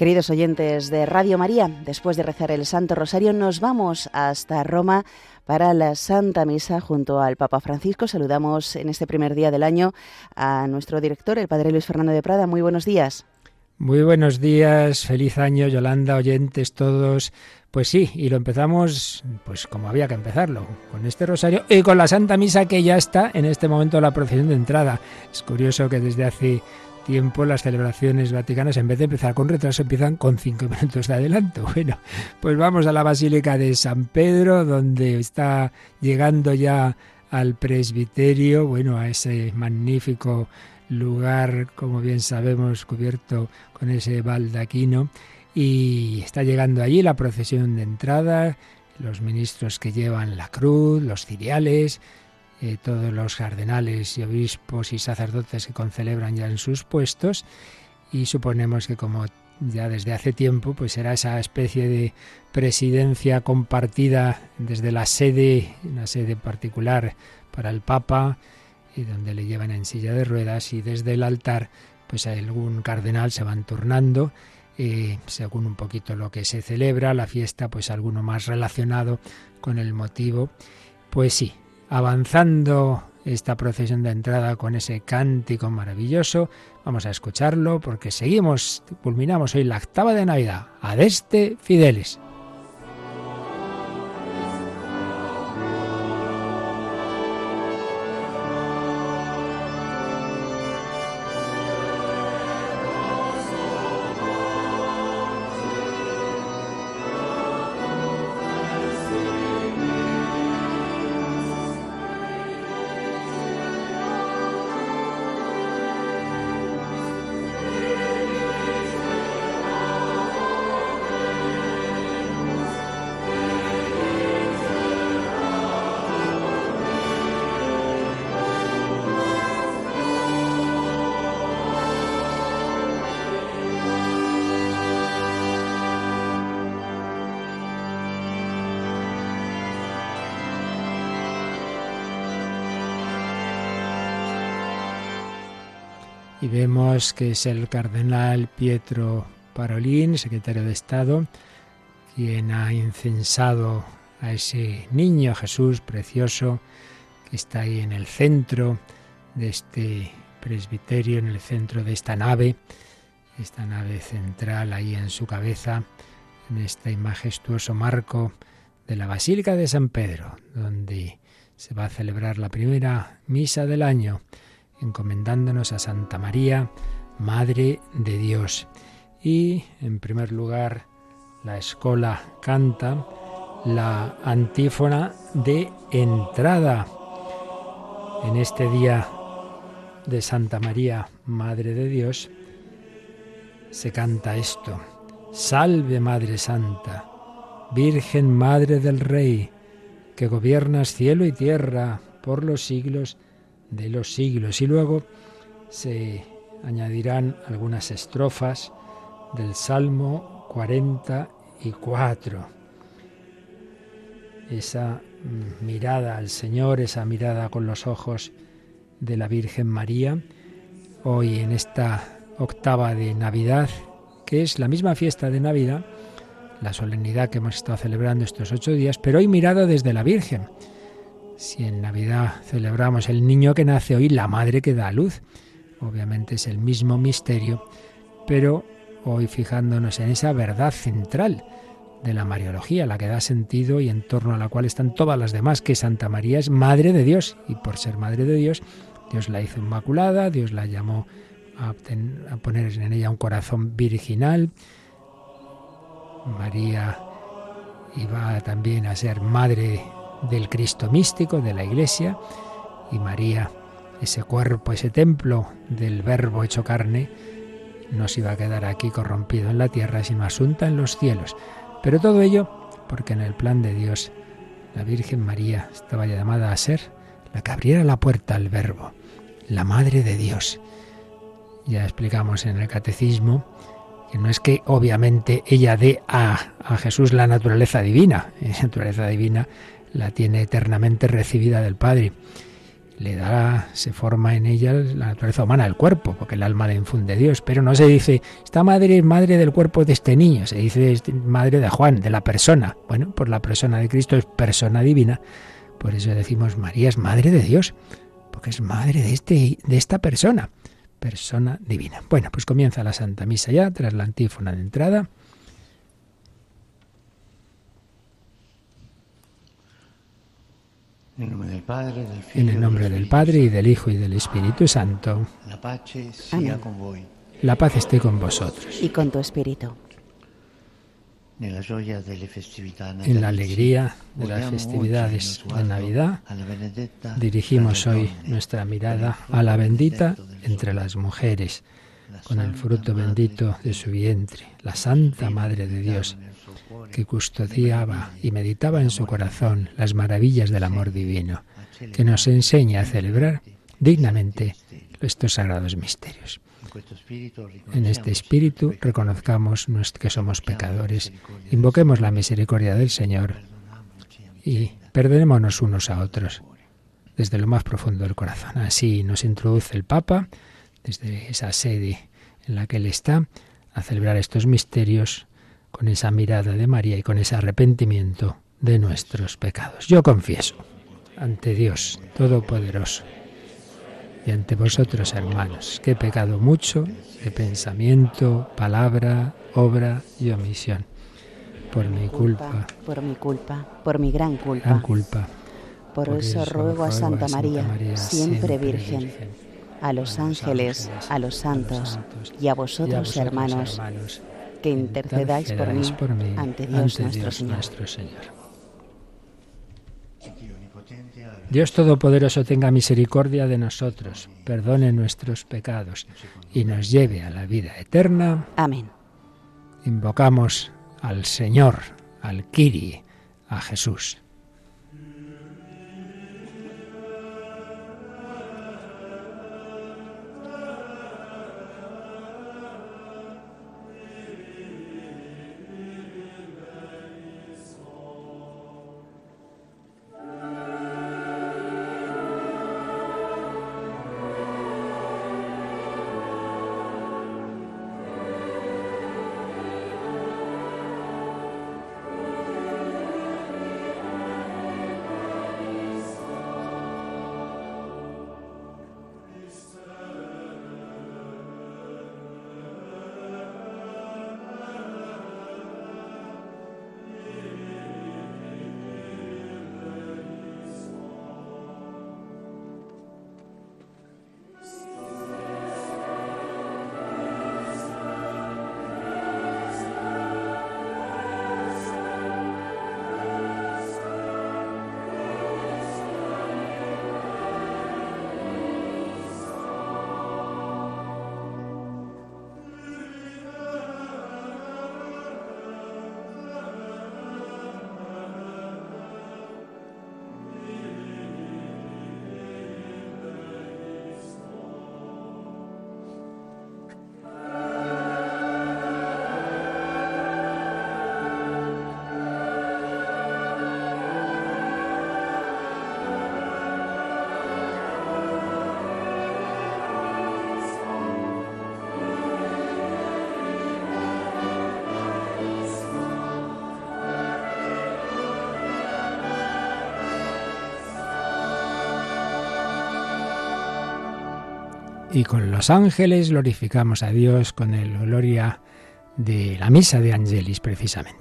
Queridos oyentes de Radio María, después de rezar el Santo Rosario nos vamos hasta Roma para la Santa Misa junto al Papa Francisco. Saludamos en este primer día del año a nuestro director, el Padre Luis Fernando de Prada. Muy buenos días. Muy buenos días, feliz año Yolanda, oyentes todos. Pues sí, y lo empezamos pues como había que empezarlo, con este rosario y con la Santa Misa que ya está en este momento la procesión de entrada. Es curioso que desde hace tiempo las celebraciones vaticanas, en vez de empezar con retraso, empiezan con cinco minutos de adelanto. Bueno, pues vamos a la Basílica de San Pedro, donde está llegando ya al presbiterio, bueno, a ese magnífico lugar, como bien sabemos, cubierto con ese baldaquino, y está llegando allí la procesión de entrada, los ministros que llevan la cruz, los ciriales, eh, todos los cardenales y obispos y sacerdotes que concelebran ya en sus puestos y suponemos que como ya desde hace tiempo, pues será esa especie de presidencia compartida desde la sede, una sede particular para el Papa, y donde le llevan en silla de ruedas, y desde el altar, pues algún cardenal se van turnando, eh, según un poquito lo que se celebra, la fiesta, pues alguno más relacionado con el motivo. Pues sí, avanzando esta procesión de entrada con ese cántico maravilloso. Vamos a escucharlo porque seguimos, culminamos hoy la octava de Navidad. Adeste Fideles. Vemos que es el cardenal Pietro Parolín, secretario de Estado, quien ha incensado a ese niño Jesús precioso que está ahí en el centro de este presbiterio, en el centro de esta nave, esta nave central ahí en su cabeza, en este majestuoso marco de la Basílica de San Pedro, donde se va a celebrar la primera misa del año encomendándonos a Santa María, Madre de Dios. Y, en primer lugar, la escuela canta la antífona de entrada. En este día de Santa María, Madre de Dios, se canta esto. Salve Madre Santa, Virgen Madre del Rey, que gobiernas cielo y tierra por los siglos los siglos. Y luego se añadirán algunas estrofas del Salmo 44. Esa mm, mirada al Señor, esa mirada con los ojos de la Virgen María, hoy en esta octava de Navidad, que es la misma fiesta de Navidad, la solemnidad que hemos estado celebrando estos ocho días, pero hoy mirada desde la Virgen si en Navidad celebramos el niño que nace hoy, la madre que da a luz, obviamente es el mismo misterio, pero hoy fijándonos en esa verdad central de la Mariología, la que da sentido y en torno a la cual están todas las demás, que Santa María es Madre de Dios, y por ser Madre de Dios, Dios la hizo inmaculada, Dios la llamó a, a poner en ella un corazón virginal, María iba también a ser Madre del Cristo místico, de la Iglesia, y María, ese cuerpo, ese templo del Verbo hecho carne, no se iba a quedar aquí corrompido en la tierra, sino asunta en los cielos. Pero todo ello porque en el plan de Dios la Virgen María estaba llamada a ser la que abriera la puerta al Verbo, la Madre de Dios. Ya explicamos en el Catecismo que no es que obviamente ella dé a, a Jesús la naturaleza divina, la naturaleza divina la tiene eternamente recibida del Padre. le da, se forma en ella la naturaleza humana, el cuerpo, porque el alma le infunde Dios. Pero no se dice, esta madre es madre del cuerpo de este niño, se dice madre de Juan, de la persona. Bueno, pues la persona de Cristo es persona divina, por eso decimos María es madre de Dios, porque es madre de, este, de esta persona, persona divina. Bueno, pues comienza la Santa Misa ya, tras la antífona de entrada. En el nombre del Padre, y del Hijo, y del Espíritu Santo. La paz esté con vosotros. Y con tu espíritu. En la alegría de las festividades de Navidad, dirigimos hoy nuestra mirada a la bendita entre las mujeres, con el fruto bendito de su vientre, la Santa Madre de Dios que custodiaba y meditaba en su corazón las maravillas del amor divino, que nos enseña a celebrar dignamente estos sagrados misterios. En este espíritu reconozcamos que somos pecadores, invoquemos la misericordia del Señor y perdonémonos unos a otros desde lo más profundo del corazón. Así nos introduce el Papa, desde esa sede en la que Él está, a celebrar estos misterios con esa mirada de María y con ese arrepentimiento de nuestros pecados. Yo confieso ante Dios Todopoderoso y ante vosotros, hermanos, que he pecado mucho de pensamiento, palabra, obra y omisión. Por mi culpa. Por mi culpa, por mi gran culpa. Gran culpa. Por, eso, ruego a Santa, María, siempre, virgen, a los ángeles, a los santos y a vosotros, hermanos que intercedáis por mí, ante Dios, nuestro, Señor. Dios Todopoderoso tenga misericordia de nosotros, perdone nuestros pecados y nos lleve a la vida eterna. Amén. Invocamos al Señor, al Kiri, a Jesús. Y con los ángeles glorificamos a Dios con el gloria de la misa de Angelis precisamente.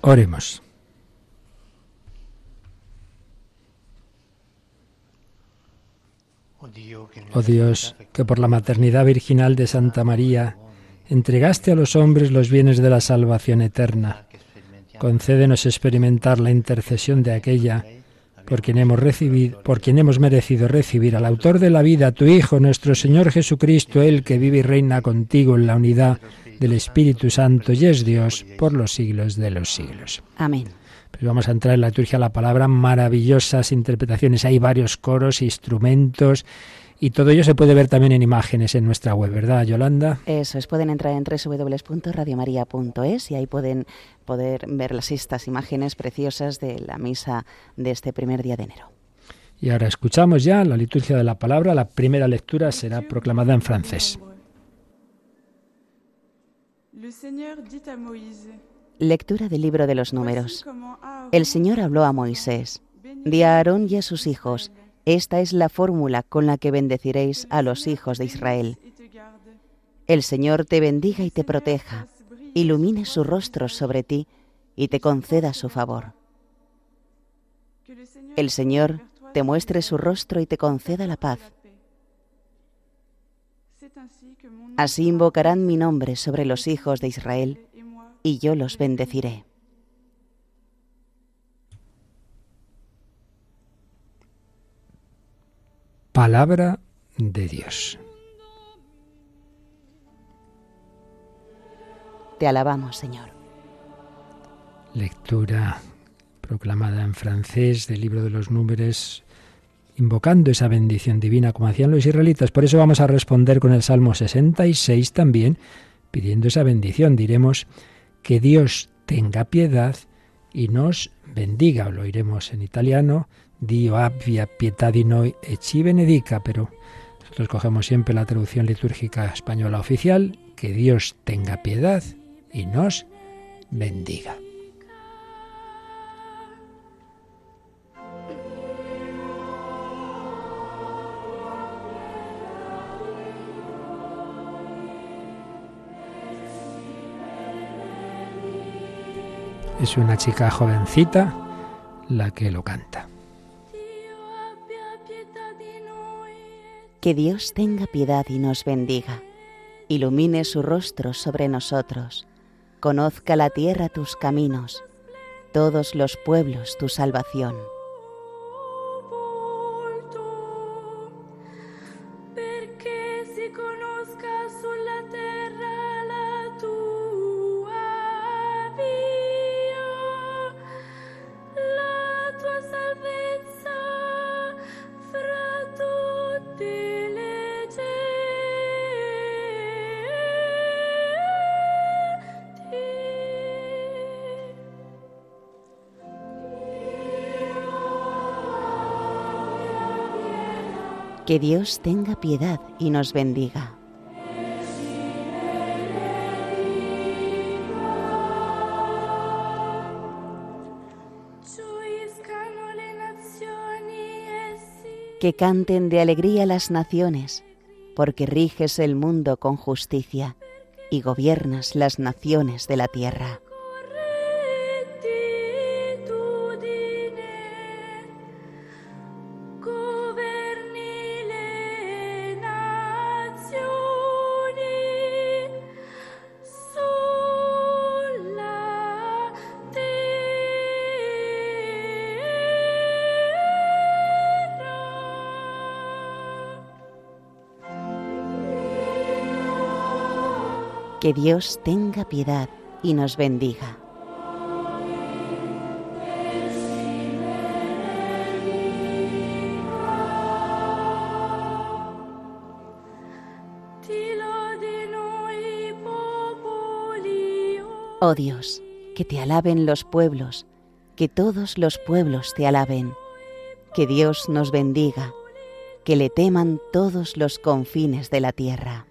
Oremos. Oh Dios, que por la maternidad virginal de Santa María entregaste a los hombres los bienes de la salvación eterna, concédenos experimentar la intercesión de aquella por quien hemos recibido, por quien hemos merecido recibir al autor de la vida, tu Hijo, nuestro Señor Jesucristo, el que vive y reina contigo en la unidad del Espíritu Santo y es Dios por los siglos de los siglos. Amén. Pues vamos a entrar en la liturgia la palabra, maravillosas interpretaciones. Hay varios coros, instrumentos. Y todo ello se puede ver también en imágenes en nuestra web, ¿verdad, Yolanda? Eso es, pueden entrar en www.radiomaria.es y ahí pueden poder ver las, estas imágenes preciosas de la misa de este primer día de enero. Y ahora escuchamos ya la liturgia de la palabra. La primera lectura será proclamada en francés. Lectura del libro de los números. El Señor habló a Moisés. Di a Aarón y a sus hijos, esta es la fórmula con la que bendeciréis a los hijos de Israel. El Señor te bendiga y te proteja, ilumine su rostro sobre ti y te conceda su favor. El Señor te muestre su rostro y te conceda la paz. Así invocarán mi nombre sobre los hijos de Israel, y yo los bendeciré. Palabra de Dios. Te alabamos, Señor. Lectura proclamada en francés del libro de los números, invocando esa bendición divina como hacían los israelitas. Por eso vamos a responder con el Salmo 66 también, pidiendo esa bendición. Diremos que Dios tenga piedad y nos bendiga. Lo oiremos en italiano, Dio abbia pietà di noi e ci benedica, pero nosotros cogemos siempre la traducción litúrgica española oficial, que Dios tenga piedad y nos bendiga. Es una chica jovencita la que lo canta. Que Dios tenga piedad y nos bendiga, ilumine su rostro sobre nosotros, conozca la tierra tus caminos, todos los pueblos tu salvación. Que Dios tenga piedad y nos bendiga. Que canten de alegría las naciones, porque riges el mundo con justicia y gobiernas las naciones de la tierra. Que Dios tenga piedad y nos bendiga. Oh Dios, que te alaben los pueblos, que todos los pueblos te alaben, que Dios nos bendiga, que le teman todos los confines de la tierra.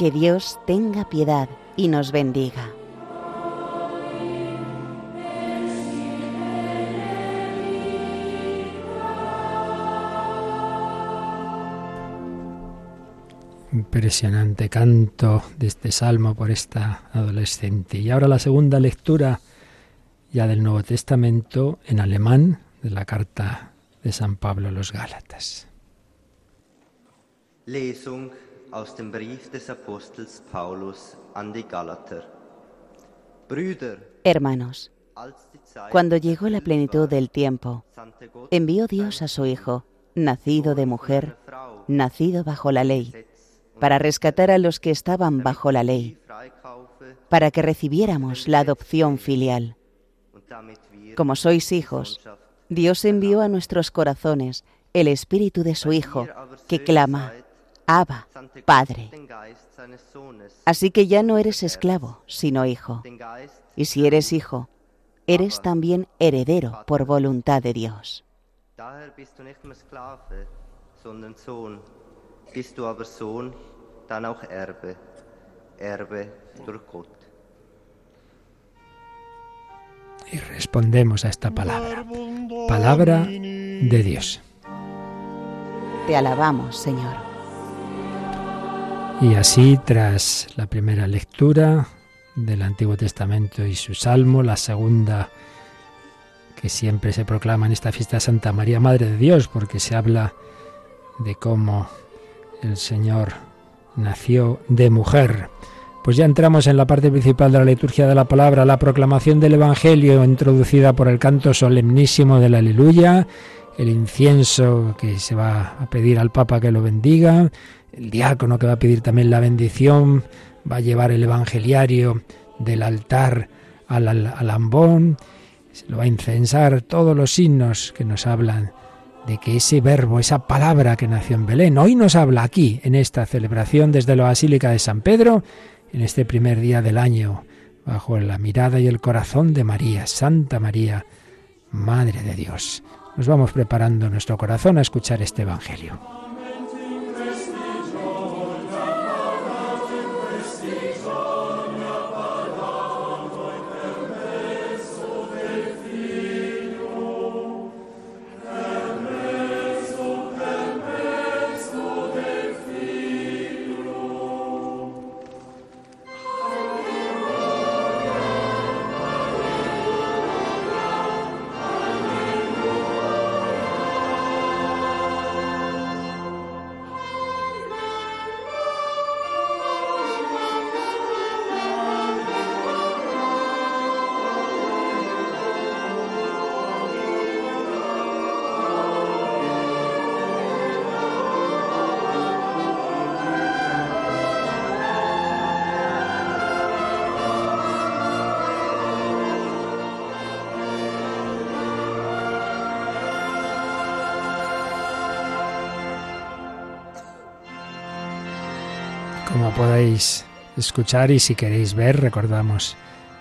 Que Dios tenga piedad y nos bendiga. Impresionante canto de este salmo por esta adolescente. Y ahora la segunda lectura ya del Nuevo Testamento en alemán de la carta de San Pablo a los Gálatas. Lesung aus dem Brief des Apostels Paulus an die Galater. Hermanos, cuando llegó la plenitud del tiempo, envió Dios a su Hijo, nacido de mujer, nacido bajo la ley para rescatar a los que estaban bajo la ley, para que recibiéramos la adopción filial. Como sois hijos, Dios envió a nuestros corazones el espíritu de su Hijo, que clama, Abba, Padre. Así que ya no eres esclavo, sino hijo. Y si eres hijo, eres también heredero por voluntad de Dios. Y respondemos a esta palabra, palabra de Dios. Te alabamos, Señor. Y así, tras la primera lectura del Antiguo Testamento y su Salmo, la segunda que siempre se proclama en esta fiesta Santa María, Madre de Dios, porque se habla de cómo el Señor nació de mujer. Pues ya entramos en la parte principal de la liturgia de la palabra, la proclamación del Evangelio introducida por el canto solemnísimo del aleluya, el incienso que se va a pedir al Papa que lo bendiga, el diácono que va a pedir también la bendición, va a llevar el evangeliario del altar al, al ambón, se lo va a incensar, todos los signos que nos hablan de que ese verbo, esa palabra que nació en Belén, hoy nos habla aquí, en esta celebración desde la Basílica de San Pedro, en este primer día del año, bajo la mirada y el corazón de María, Santa María, Madre de Dios. Nos vamos preparando nuestro corazón a escuchar este Evangelio. Podéis escuchar y si queréis ver, recordamos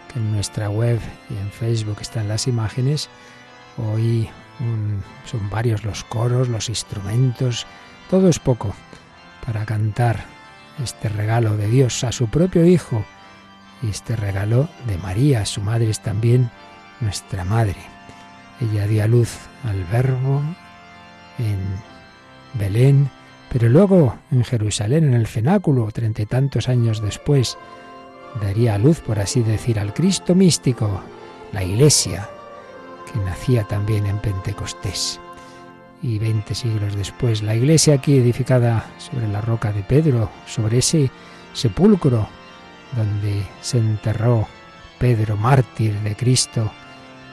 que en nuestra web y en Facebook están las imágenes. Hoy son varios los coros, los instrumentos, todo es poco para cantar este regalo de Dios a su propio Hijo y este regalo de María, su madre es también nuestra madre. Ella dio a luz al Verbo en Belén pero luego en Jerusalén, en el cenáculo, treinta y tantos años después, daría a luz, por así decir, al Cristo místico, la Iglesia, que nacía también en Pentecostés. Y veinte siglos después, la Iglesia aquí edificada sobre la roca de Pedro, sobre ese sepulcro donde se enterró Pedro, mártir de Cristo,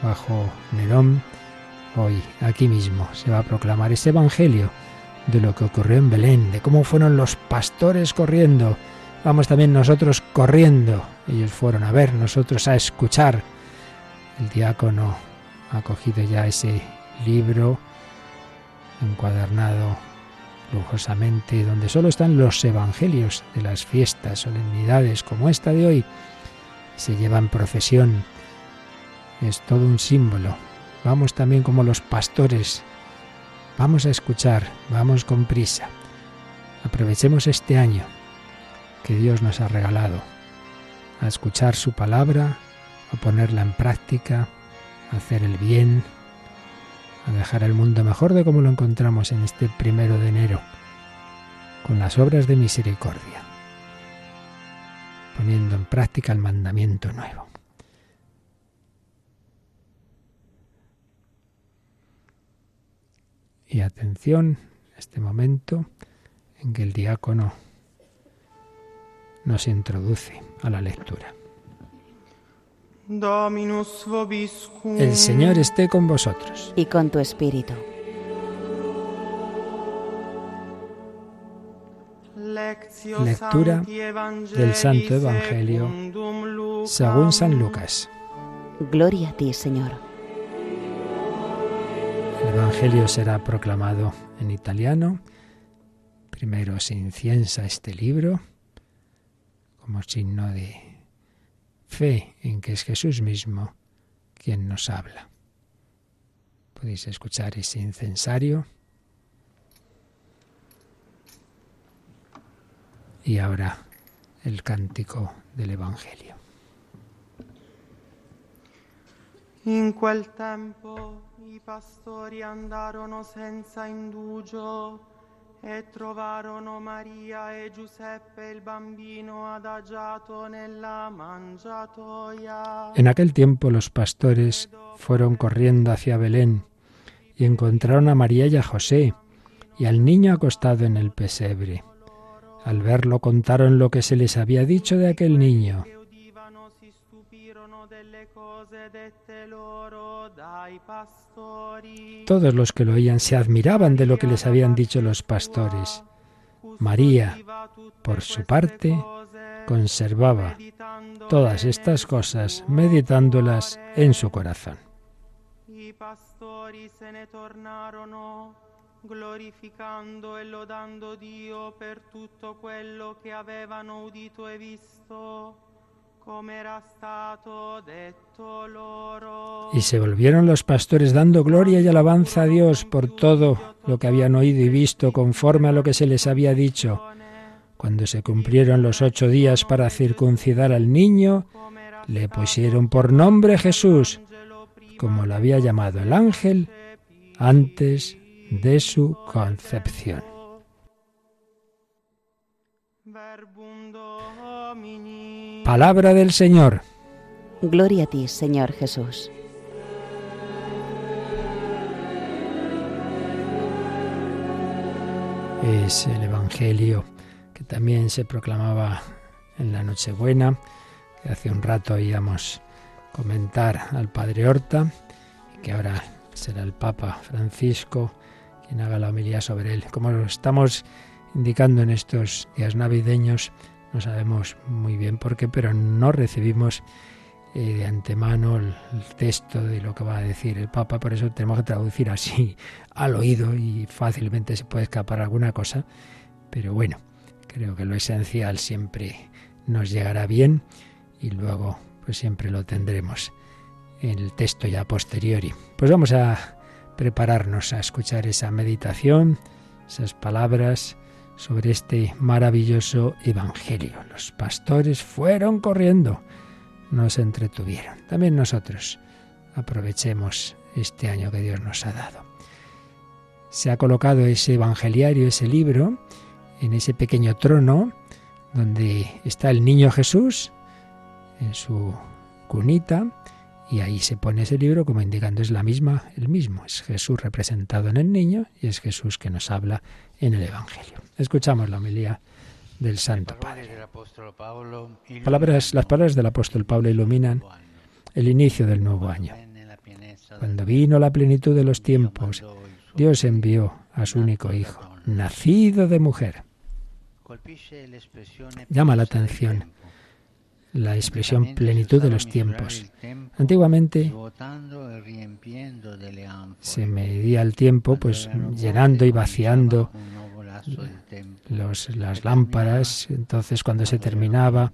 bajo Nerón, hoy aquí mismo se va a proclamar ese Evangelio de lo que ocurrió en Belén, de cómo fueron los pastores corriendo. Vamos también nosotros corriendo. Ellos fueron a ver, nosotros a escuchar. El diácono ha cogido ya ese libro encuadernado lujosamente, donde solo están los evangelios de las fiestas, solemnidades como esta de hoy. Se lleva en procesión. Es todo un símbolo. Vamos también como los pastores Vamos a escuchar, vamos con prisa. Aprovechemos este año que Dios nos ha regalado, a escuchar su palabra, a ponerla en práctica, a hacer el bien, a dejar el mundo mejor de como lo encontramos en este primero de enero, con las obras de misericordia, poniendo en práctica el mandamiento nuevo. Y atención, este momento en que el diácono nos introduce a la lectura. El Señor esté con vosotros. Y con tu espíritu. Lectura del Santo Evangelio según San Lucas. Gloria a ti, Señor. El Evangelio será proclamado en italiano. Primero se inciensa este libro como signo de fe en que es Jesús mismo quien nos habla. Podéis escuchar ese incensario. Y ahora el cántico del Evangelio. In quel tempo i pastori andarono senza indugio e trovarono Maria e Giuseppe il bambino adagiato nella. En aquel tiempo los pastores fueron corriendo hacia Belén y encontraron a María y a José y al niño acostado en el pesebre. Al verlo contaron lo que se les había dicho de aquel niño. Todos los que lo oían se admiraban de lo que les habían dicho los pastores. María, por su parte, conservaba todas estas cosas, meditándolas en su corazón. glorificando e lodando Dio per tutto quello che avevano udito e visto y se volvieron los pastores dando gloria y alabanza a Dios por todo lo que habían oído y visto conforme a lo que se les había dicho. Cuando se cumplieron los ocho días para circuncidar al niño, le pusieron por nombre Jesús, como lo había llamado el ángel antes de su concepción. Palabra del Señor. Gloria a ti, Señor Jesús. Es el Evangelio que también se proclamaba en la Nochebuena, que hace un rato oíamos comentar al Padre Horta, y que ahora será el Papa Francisco quien haga la homilía sobre él. Como lo estamos indicando en estos días navideños, no sabemos muy bien por qué, pero no recibimos eh, de antemano el, texto de lo que va a decir el Papa, por eso tenemos que traducir así al oído y fácilmente se puede escapar alguna cosa, pero bueno, creo que lo esencial siempre nos llegará bien y luego pues siempre lo tendremos en el texto ya posteriori. Pues vamos a prepararnos a escuchar esa meditación, esas palabras sobre este maravilloso Evangelio. Los pastores fueron corriendo, no se entretuvieron. También nosotros aprovechemos este año que Dios nos ha dado. Se ha colocado ese Evangeliario, ese libro, en ese pequeño trono donde está el niño Jesús en su cunita y ahí se pone ese libro como indicando es la misma, el mismo, es Jesús representado en el niño y es Jesús que nos habla en el Evangelio. Escuchamos la homilía del Santo Padre. Palabras, las palabras del apóstol Pablo iluminan el inicio del nuevo año. Cuando vino la plenitud de los tiempos, Dios envió a su único Hijo, nacido de mujer. Llama la atención la expresión plenitud de los tiempos. Antiguamente se medía el tiempo pues llenando y vaciando las lámparas, entonces cuando se terminaba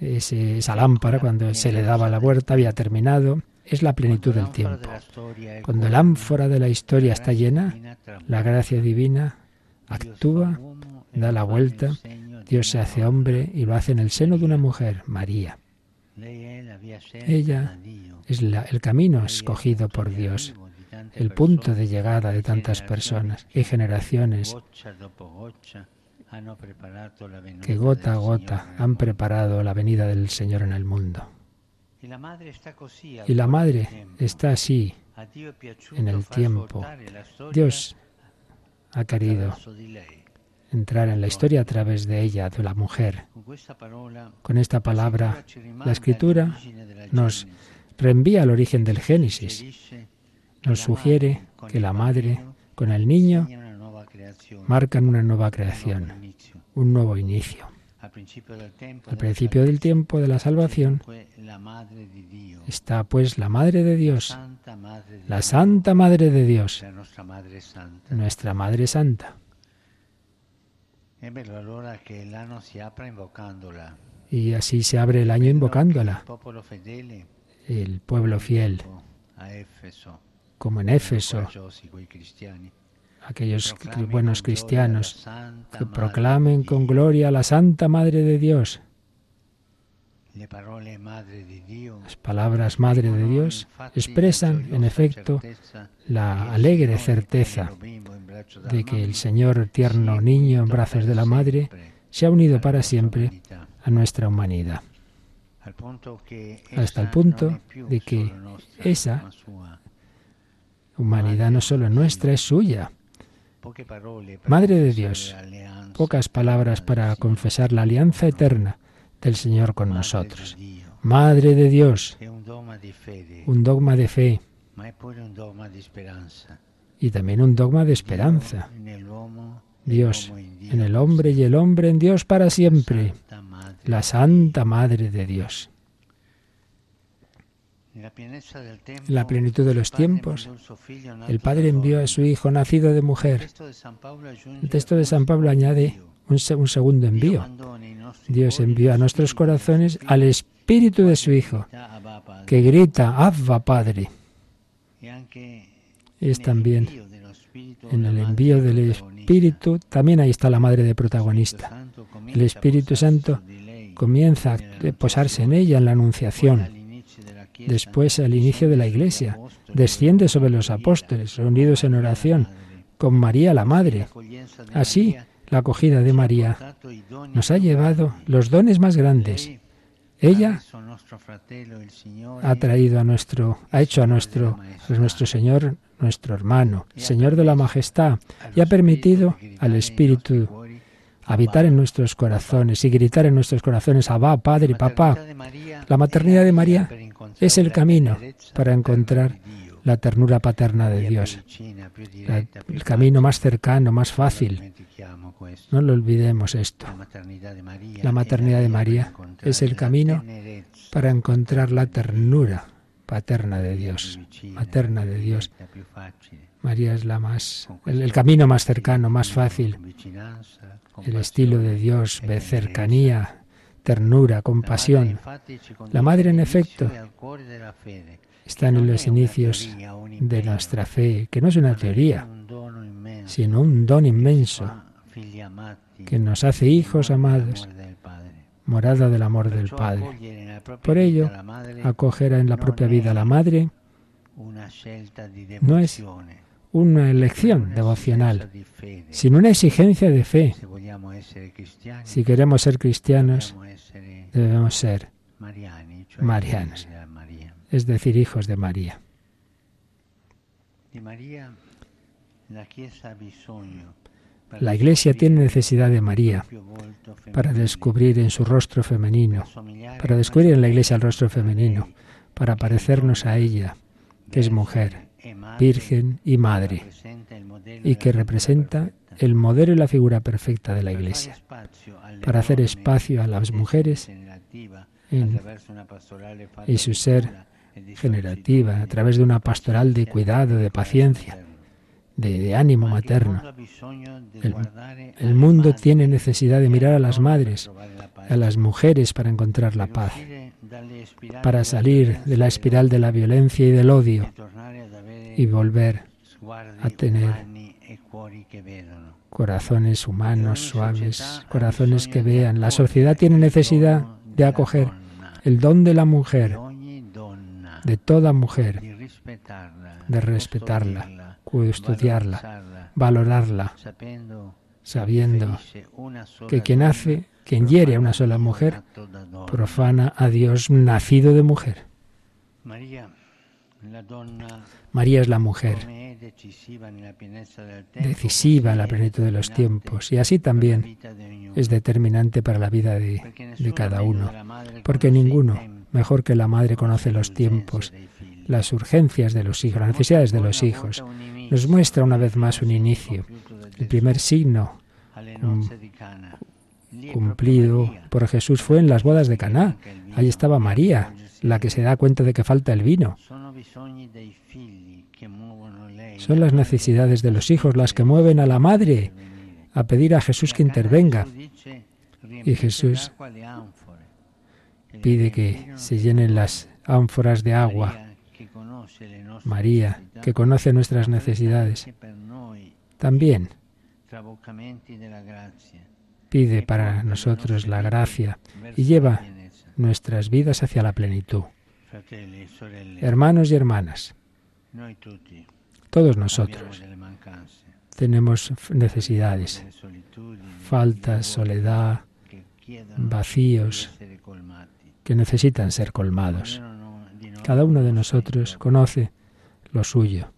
esa lámpara, cuando se le daba la vuelta, había terminado. Es la plenitud del tiempo. Cuando el ánfora de la historia está llena, la gracia divina actúa, da la vuelta Dios se hace hombre y lo hace en el seno de una mujer, María. Ella es la- el camino escogido por Dios, el punto de llegada de tantas personas y generaciones que gota a gota han preparado la venida del Señor en el mundo. Y la Madre está así en el tiempo. Dios ha querido entrar en la historia a través de ella, de la mujer. Con esta palabra, la Escritura nos reenvía al origen del Génesis. Nos sugiere que la madre con el niño marcan una nueva creación, un nuevo inicio. Al principio del tiempo de la salvación está pues la Madre de Dios, la Santa Madre de Dios, nuestra Madre Santa. È bello allora che l'anno si apra invocandola. Y así se abre el año invocándola, el pueblo fiel, como en Éfeso, aquellos buenos cristianos que proclamen con gloria a la Santa Madre de Dios. Le parole Madre di Dio Las palabras Madre de Dios expresan, en efecto, la alegre certeza de que el Señor tierno niño en brazos de la Madre se ha unido para siempre a nuestra humanidad, hasta el punto de que esa humanidad no solo nuestra, es suya. Madre de Dios, Pocas palabras para confesar la alianza eterna del Señor con nosotros. Madre de Dios, un dogma de fe y también un dogma de esperanza. Dios en el hombre y el hombre en Dios para siempre. La Santa Madre de Dios. En la plenitud de los tiempos, El Padre envió a su Hijo nacido de mujer. El texto de San Pablo añade un, se- un segundo envío. Dios envió a nuestros corazones al Espíritu de su Hijo, que grita, Abba Padre. Es también en el envío del. Espíritu, también ahí está la Madre de protagonista. El Espíritu Santo comienza a posarse en ella en la Anunciación. Después, al inicio de la Iglesia, desciende sobre los apóstoles, reunidos en oración, con María la Madre. Así, la acogida de María nos ha llevado los dones más grandes. Ella ha traído a nuestro, ha hecho a nuestro, a nuestro Señor nuestro hermano, Señor de la Majestad, y ha permitido al Espíritu habitar en nuestros corazones y gritar en nuestros corazones, Abba, Padre, Papá. La maternidad de María es el camino para encontrar la ternura paterna de Dios, la- el camino más cercano, más fácil. No lo olvidemos esto, La maternidad de María es el camino para encontrar la ternura paterna de Dios, materna de Dios. María es la más, el, el camino más cercano, más fácil, el estilo de Dios, de cercanía, ternura, compasión. La madre, en efecto, Está en los inicios de nuestra fe, que no es una teoría, sino un don inmenso que nos hace hijos amados, morada del amor del Padre. Por ello, acoger en la propia vida a la madre no es una elección devocional, sino una exigencia de fe. Si queremos ser cristianos, debemos ser, marianos. Es decir, hijos de María. La Iglesia tiene necesidad de María para descubrir en su rostro femenino, para descubrir en la Iglesia el rostro femenino, para parecernos a ella, que es mujer, virgen y madre, y que representa el modelo y la figura perfecta de la Iglesia, para hacer espacio a las mujeres en, y su ser generativa, a través de una pastoral de cuidado, de paciencia, de, ánimo materno. El mundo tiene necesidad de mirar a las madres, a las mujeres para encontrar la paz, para salir de la espiral de la violencia y del odio y volver a tener corazones humanos suaves, corazones que vean. La sociedad tiene necesidad de acoger el don de la mujer, de toda mujer, de respetarla, custodiarla, valorarla, sabiendo que quien hace, quien hiere a una sola mujer, profana a Dios nacido de mujer. María es la mujer decisiva en la plenitud de los tiempos y así también es determinante para la vida de, de cada uno, porque ninguno mejor que la madre conoce los tiempos, las urgencias de los hijos, las necesidades de los hijos. Nos muestra una vez más un inicio, el primer signo cumplido por Jesús fue en las bodas de Caná. Ahí estaba María, la que se da cuenta de que falta el vino. Son las necesidades de los hijos las que mueven a la madre a pedir a Jesús que intervenga. Y Jesús pide que se llenen las ánforas de agua. María, que conoce nuestras necesidades, también pide para nosotros la gracia y lleva nuestras vidas hacia la plenitud. Hermanos y hermanas, todos nosotros tenemos necesidades, faltas, soledad, vacíos que necesitan ser colmados. Cada uno de nosotros conoce lo suyo.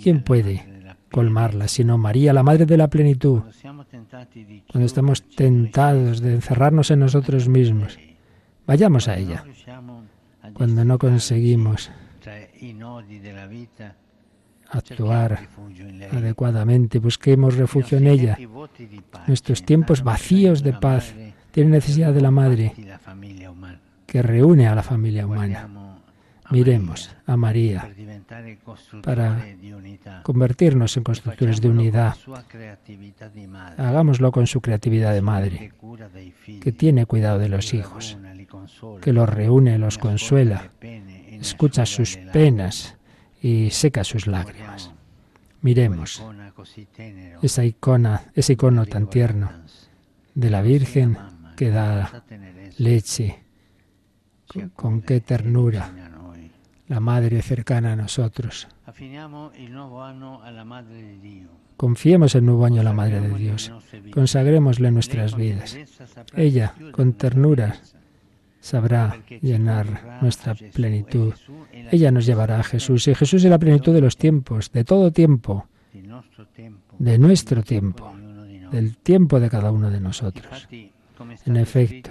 ¿Quién puede colmarla sino María, la Madre de la Plenitud? Cuando estamos tentados de encerrarnos en nosotros mismos, vayamos a ella. Cuando no conseguimos actuar adecuadamente, busquemos refugio en ella. Nuestros tiempos vacíos de paz tienen necesidad de la Madre que reúne a la familia humana. Miremos a María para convertirnos en constructores de unidad. Hagámoslo con su creatividad de madre, que tiene cuidado de los hijos, que los reúne, los consuela, escucha sus penas y seca sus lágrimas. Miremos esa icona, ese icono tan tierno de la Virgen que da leche, con qué ternura la Madre cercana a nosotros. Confiemos el nuevo año a la Madre de Dios. Consagrémosle nuestras vidas. Ella, con ternura, sabrá llenar nuestra plenitud. Ella nos llevará a Jesús. Y Jesús es la plenitud de los tiempos, de todo tiempo, de nuestro tiempo, del tiempo de cada uno de nosotros. En efecto,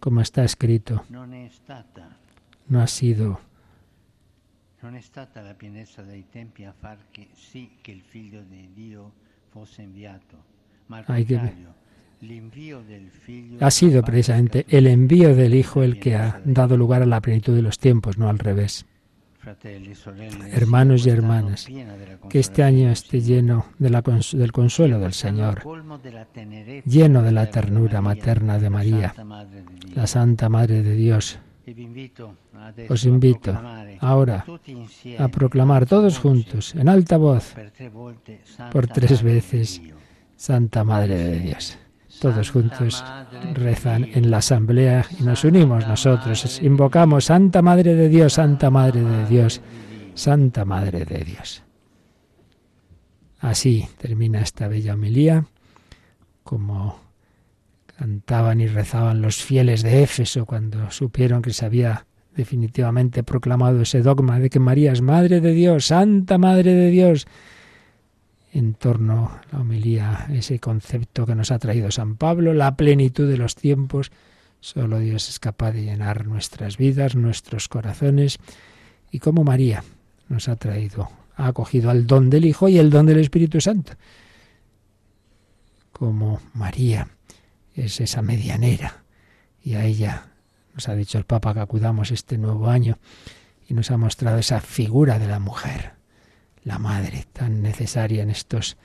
como está escrito, no ha sido non è stata la pienezza dei tempi a far che sì che il figlio di Dio fosse inviato, ma al contrario, ha sido precisamente el envío del Hijo el que ha dado lugar a la plenitud de los tiempos, no al revés. Hermanos y hermanas, que este año esté lleno de la del consuelo del Señor, lleno de la ternura materna de María, la Santa Madre de Dios, os invito ahora a proclamar todos juntos, en alta voz, por tres veces, Santa Madre de Dios. Todos juntos rezan en la asamblea y nos unimos nosotros. Invocamos Santa Madre de Dios, Santa Madre de Dios, Santa Madre de Dios. Así termina esta bella homilía, como cantaban y rezaban los fieles de Éfeso cuando supieron que se había definitivamente proclamado ese dogma de que María es Madre de Dios, Santa Madre de Dios. En torno a la homilía, ese concepto que nos ha traído San Pablo, la plenitud de los tiempos, solo Dios es capaz de llenar nuestras vidas, nuestros corazones, y como María nos ha traído, ha acogido al don del Hijo y el don del Espíritu Santo. Como María es esa medianera y a ella nos ha dicho el Papa que acudamos este nuevo año y nos ha mostrado esa figura de la mujer, la madre tan necesaria en estos,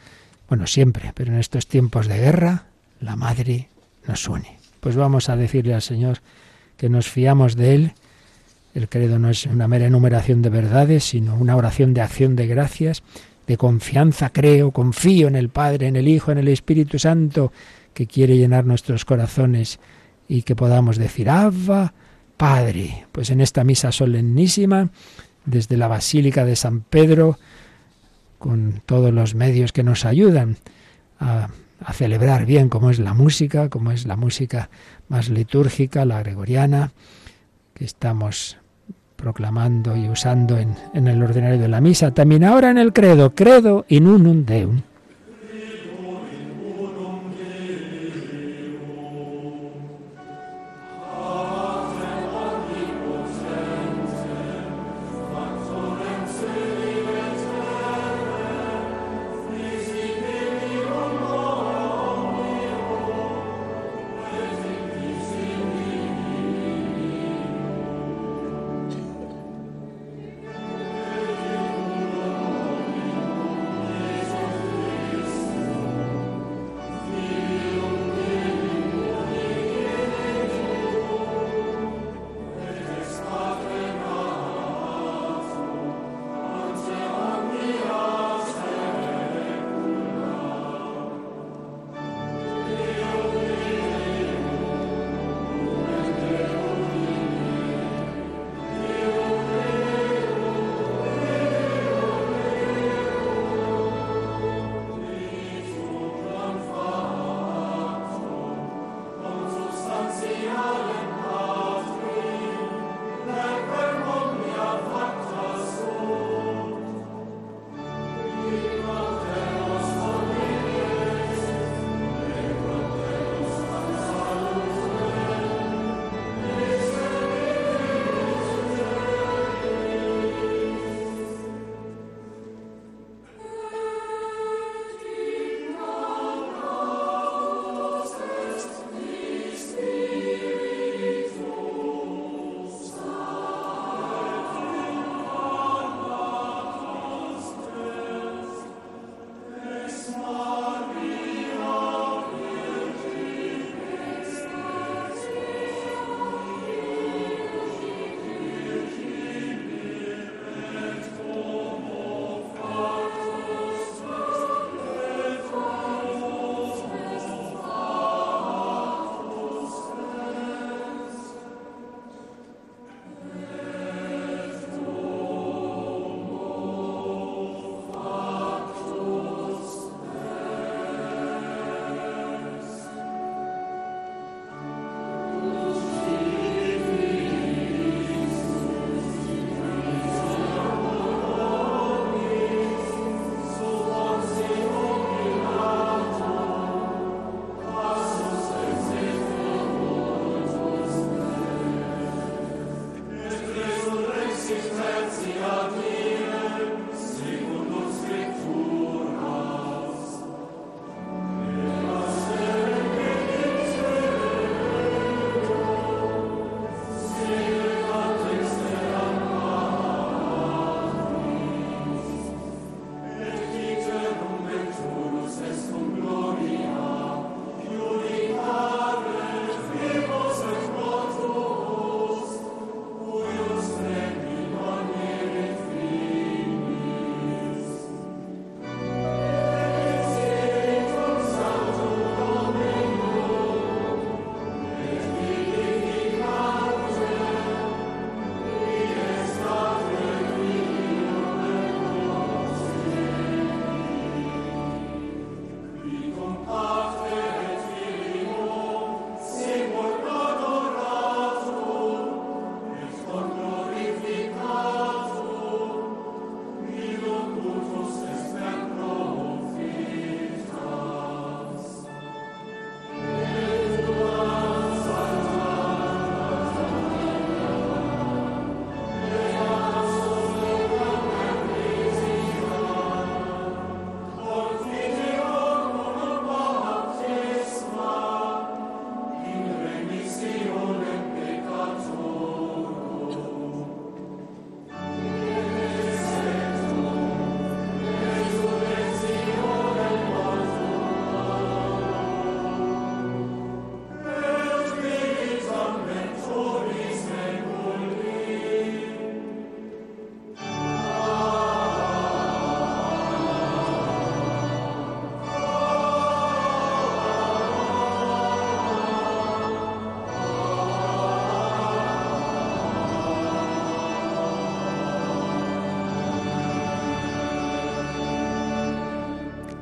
bueno, siempre, pero en estos tiempos de guerra, la madre nos une. Pues vamos a decirle al Señor que nos fiamos de Él. El credo no es una mera enumeración de verdades, sino una oración de acción de gracias de confianza, creo, confío en el Padre, en el Hijo, en el Espíritu Santo, que quiere llenar nuestros corazones y que podamos decir, Abba, Padre. Pues en esta misa solemnísima, desde la Basílica de San Pedro, con todos los medios que nos ayudan a, celebrar bien como es la música, como es la música más litúrgica, la gregoriana, que estamos proclamando y usando en, en el ordinario de la misa. También ahora en el credo, credo in unum Deum.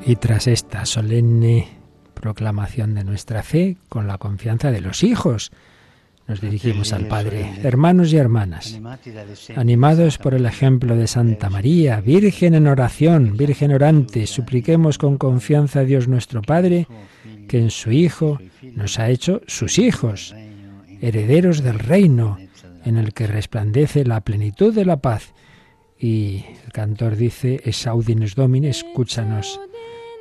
Y tras esta solemne proclamación de nuestra fe, con la confianza de los hijos, nos dirigimos al Padre. Hermanos y hermanas, animados por el ejemplo de Santa María, Virgen en oración, Virgen orante, supliquemos con confianza a Dios nuestro Padre, que en su Hijo nos ha hecho sus hijos, herederos del reino, en el que resplandece la plenitud de la paz. Y el cantor dice, Esaudines Domine, escúchanos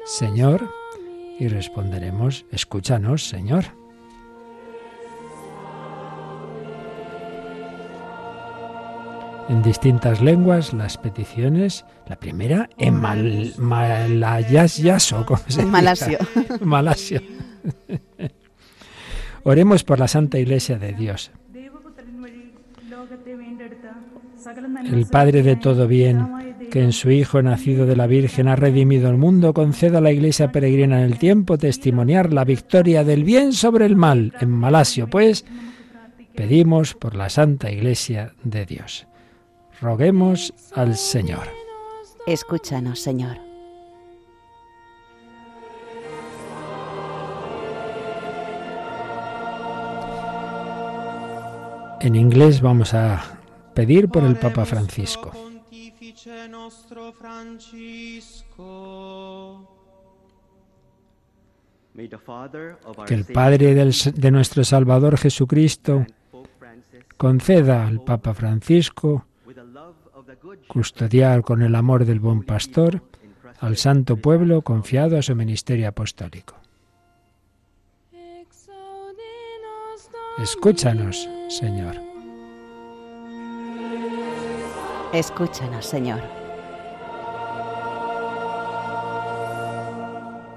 Señor, y responderemos, escúchanos, Señor. En distintas lenguas las peticiones, la primera en mal, malayas, ¿cómo se Malasio. Malasio. Oremos por la Santa Iglesia de Dios. El Padre de todo bien que en su Hijo nacido de la Virgen ha redimido el mundo, conceda a la Iglesia peregrina en el tiempo testimoniar la victoria del bien sobre el mal. En Malasio, pues, pedimos por la Santa Iglesia de Dios. Roguemos al Señor. Escúchanos, Señor. En inglés vamos a pedir por el Papa Francisco. Que el Padre de nuestro Salvador Jesucristo conceda al Papa Francisco custodiar con el amor del buen pastor al santo pueblo confiado a su ministerio apostólico. Escúchanos, Señor. Escúchanos, Señor.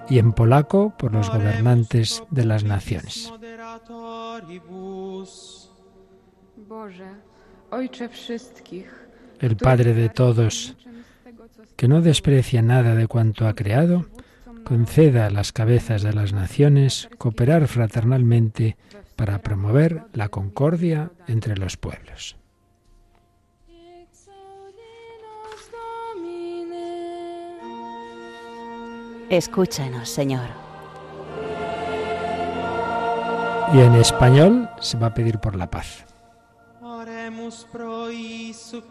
Y en polaco por los gobernantes de las naciones. El Padre de todos, que no desprecia nada de cuanto ha creado, conceda a las cabezas de las naciones cooperar fraternalmente para promover la concordia entre los pueblos. Escúchanos, Señor. Y en español se va a pedir por la paz. Oremus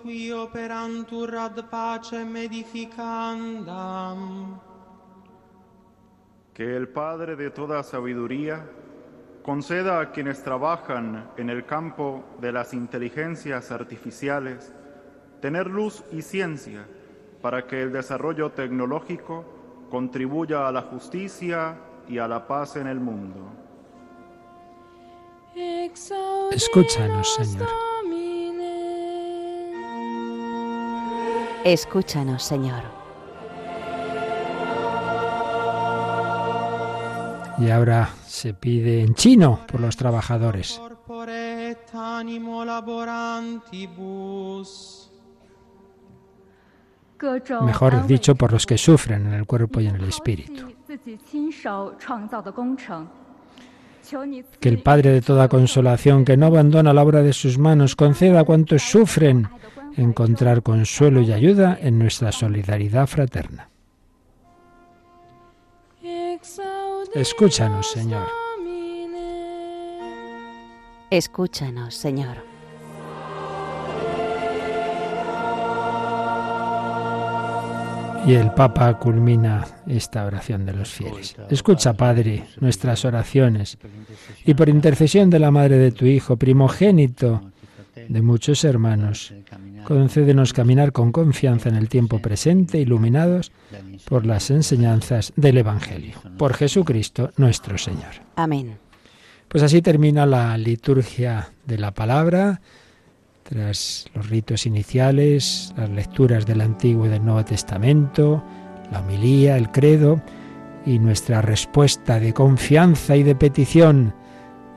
qui operantur ad pacem edificandam. Que el Padre de toda sabiduría conceda a quienes trabajan en el campo de las inteligencias artificiales tener luz y ciencia para que el desarrollo tecnológico contribuya a la justicia y a la paz en el mundo. Escúchanos, Señor. Escúchanos, Señor. Y ahora se pide en chino por los trabajadores. Mejor dicho, por los que sufren en el cuerpo y en el espíritu. Que el Padre de toda consolación, que no abandona la obra de sus manos, conceda a cuantos sufren encontrar consuelo y ayuda en nuestra solidaridad fraterna. Escúchanos, Señor. Escúchanos, Señor. Y el Papa culmina esta oración de los fieles. Escucha, Padre, nuestras oraciones y por intercesión de la Madre de tu Hijo, primogénito de muchos hermanos, concédenos caminar con confianza en el tiempo presente, iluminados por las enseñanzas del Evangelio. Por Jesucristo nuestro Señor. Amén. Pues así termina la liturgia de la palabra tras los ritos iniciales, las lecturas del Antiguo y del Nuevo Testamento, la homilía, el credo y nuestra respuesta de confianza y de petición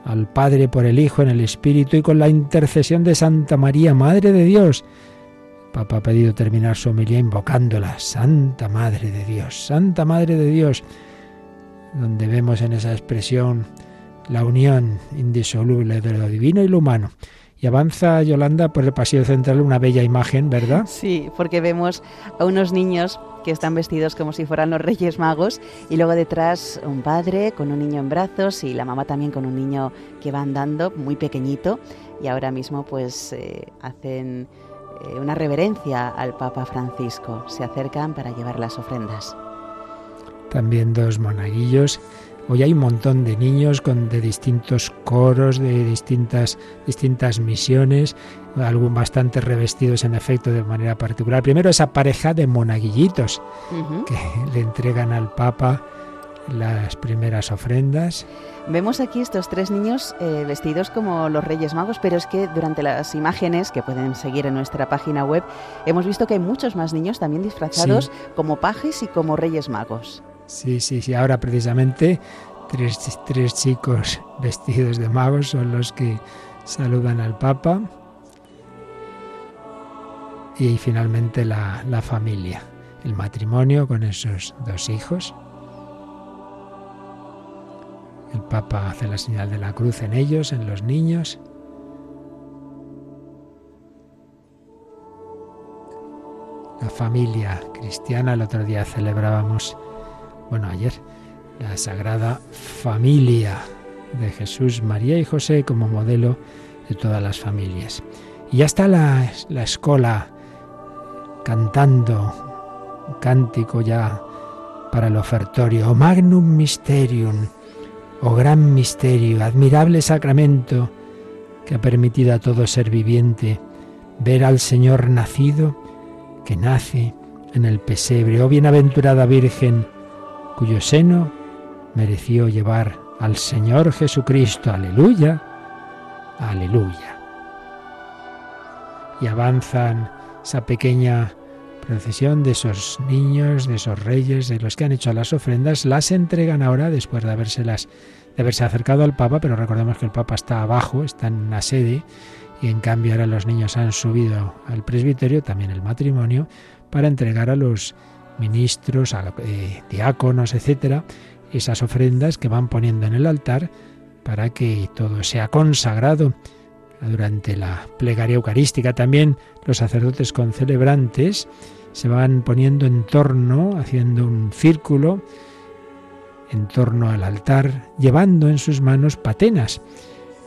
al Padre por el Hijo en el Espíritu y con la intercesión de Santa María, Madre de Dios. Papa ha pedido terminar su homilía invocándola, Santa Madre de Dios, Santa Madre de Dios, donde vemos en esa expresión la unión indisoluble de lo divino y lo humano. Y avanza Yolanda por el pasillo central una bella imagen, ¿verdad? Sí, porque vemos a unos niños que están vestidos como si fueran los Reyes Magos, y luego detrás un padre con un niño en brazos y la mamá también con un niño que va andando muy pequeñito, y ahora mismo pues eh, hacen eh, una reverencia al Papa Francisco, se acercan para llevar las ofrendas. También dos monaguillos Hoy hay un montón de niños con, de distintos coros, de distintas, distintas misiones, algunos bastante revestidos en efecto de manera particular. Primero esa pareja de monaguillitos que le entregan al Papa las primeras ofrendas. Vemos aquí estos tres niños eh, vestidos como los Reyes Magos, pero es que durante las imágenes que pueden seguir en nuestra página web, hemos visto que hay muchos más niños también disfrazados como pajes y como Reyes Magos. Sí, sí, sí. Ahora precisamente tres, tres chicos vestidos de magos son los que saludan al Papa. Y finalmente la, la familia, el matrimonio con esos dos hijos. El Papa hace la señal de la cruz en ellos, en los niños. La familia cristiana, el otro día celebrábamos bueno, ayer, la Sagrada Familia de Jesús, María y José como modelo de todas las familias. Y ya está la, la escuela cantando un cántico ya para el ofertorio. O magnum mysterium, o gran misterio, admirable sacramento que ha permitido a todo ser viviente ver al Señor nacido, que nace en el pesebre. Oh bienaventurada Virgen, cuyo seno mereció llevar al Señor Jesucristo. Aleluya, aleluya. Y avanzan esa pequeña procesión de esos niños, de esos reyes, de los que han hecho las ofrendas, las entregan ahora después de habérselas de haberse acercado al Papa, pero recordemos que el Papa está abajo, está en una sede, y en cambio ahora los niños han subido al presbiterio, también el matrimonio, para entregar a los ministros, eh, diáconos, etcétera, esas ofrendas que van poniendo en el altar para que todo sea consagrado. Durante la plegaria eucarística también los sacerdotes concelebrantes se van poniendo en torno, haciendo un círculo en torno al altar, llevando en sus manos patenas.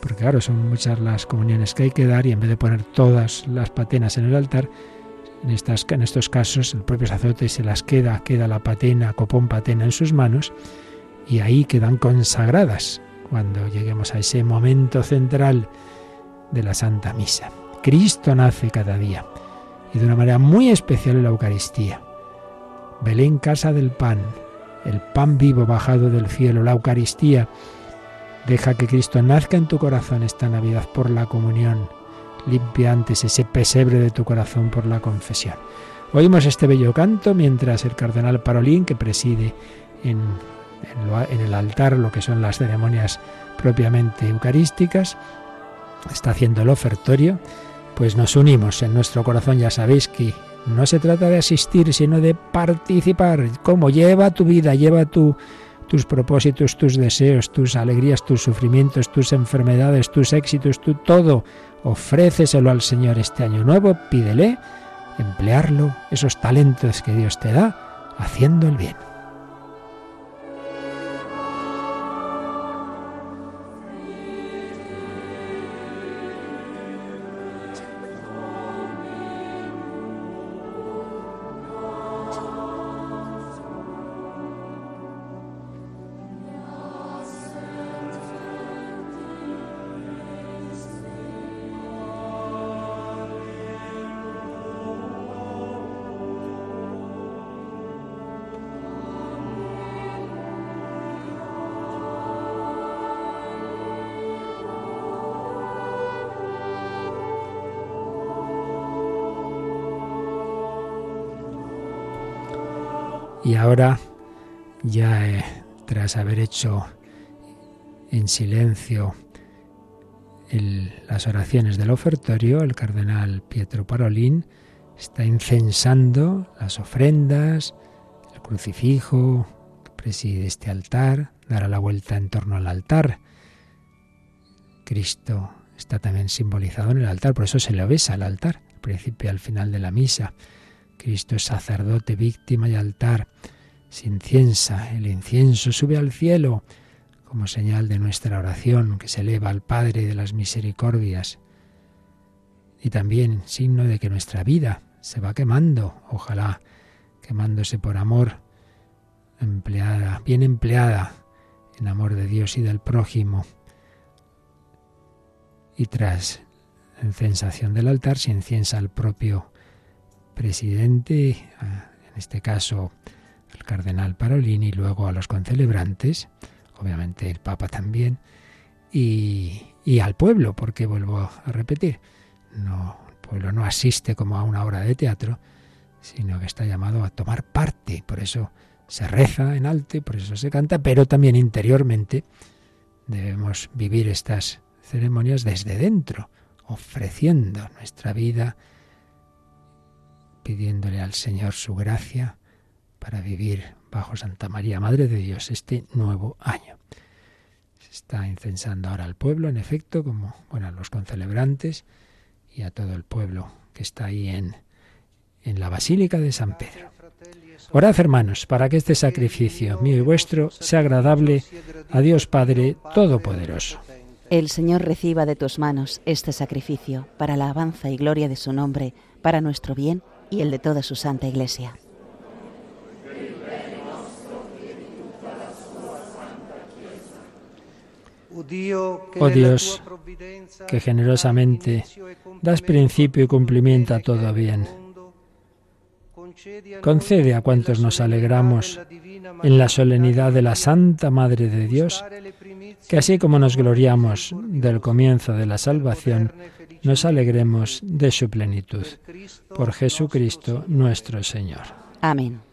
Porque claro, son muchas las comuniones que hay que dar y en vez de poner todas las patenas en el altar, en, estas, en estos casos, el propio sacerdote se las queda, queda la patena, copón patena en sus manos, y ahí quedan consagradas cuando lleguemos a ese momento central de la Santa Misa. Cristo nace cada día y de una manera muy especial en la Eucaristía. Belén, casa del pan, el pan vivo bajado del cielo, la Eucaristía. Deja que Cristo nazca en tu corazón esta Navidad por la comunión Limpia antes ese pesebre de tu corazón por la confesión. Oímos este bello canto mientras el cardenal Parolín, que preside en, en, el altar lo que son las ceremonias propiamente eucarísticas, está haciendo el ofertorio, pues nos unimos en nuestro corazón. Ya sabéis que no se trata de asistir, sino de participar. Como lleva tu vida, lleva tu, tus propósitos, tus deseos, tus alegrías, tus sufrimientos, tus enfermedades, tus éxitos, tu todo ofréceselo al Señor este año nuevo, pídele emplearlo, esos talentos que Dios te da, haciendo el bien. Ahora, ya eh, tras haber hecho en silencio las oraciones del ofertorio, el cardenal Pietro Parolín está incensando las ofrendas, el crucifijo que preside este altar, dará la vuelta en torno al altar. Cristo está también simbolizado en el altar, por eso se le besa al altar, al principio y al final de la misa Cristo es sacerdote, víctima y altar. Se inciensa, el incienso sube al cielo como señal de nuestra oración que se eleva al Padre de las misericordias. Y también signo de que nuestra vida se va quemando, ojalá quemándose por amor, empleada, bien empleada en amor de Dios y del prójimo. Y tras la incensación del altar se inciensa al propio presidente, en este caso al cardenal Parolini, luego a los concelebrantes, obviamente el Papa también, y, y al pueblo, porque vuelvo a repetir, no, el pueblo no asiste como a una obra de teatro, sino que está llamado a tomar parte. Por eso se reza en alto por eso se canta, pero también interiormente debemos vivir estas ceremonias desde dentro, ofreciendo nuestra vida, pidiéndole al Señor su gracia para vivir bajo Santa María, Madre de Dios, este nuevo año. Se está incensando ahora al pueblo, en efecto, como bueno, a los concelebrantes y a todo el pueblo que está ahí en, en la Basílica de San Pedro. Orad, hermanos, para que este sacrificio mío y vuestro sea agradable a Dios Padre Todopoderoso. El Señor reciba de tus manos este sacrificio para la alabanza y gloria de su nombre, para nuestro bien y el de toda su santa Iglesia. Oh Dios, que generosamente das principio y cumplimiento a todo bien. Concede a cuantos nos alegramos en la solemnidad de la Santa Madre de Dios, que así como nos gloriamos del comienzo de la salvación, nos alegremos de su plenitud. Por Jesucristo nuestro Señor. Amén.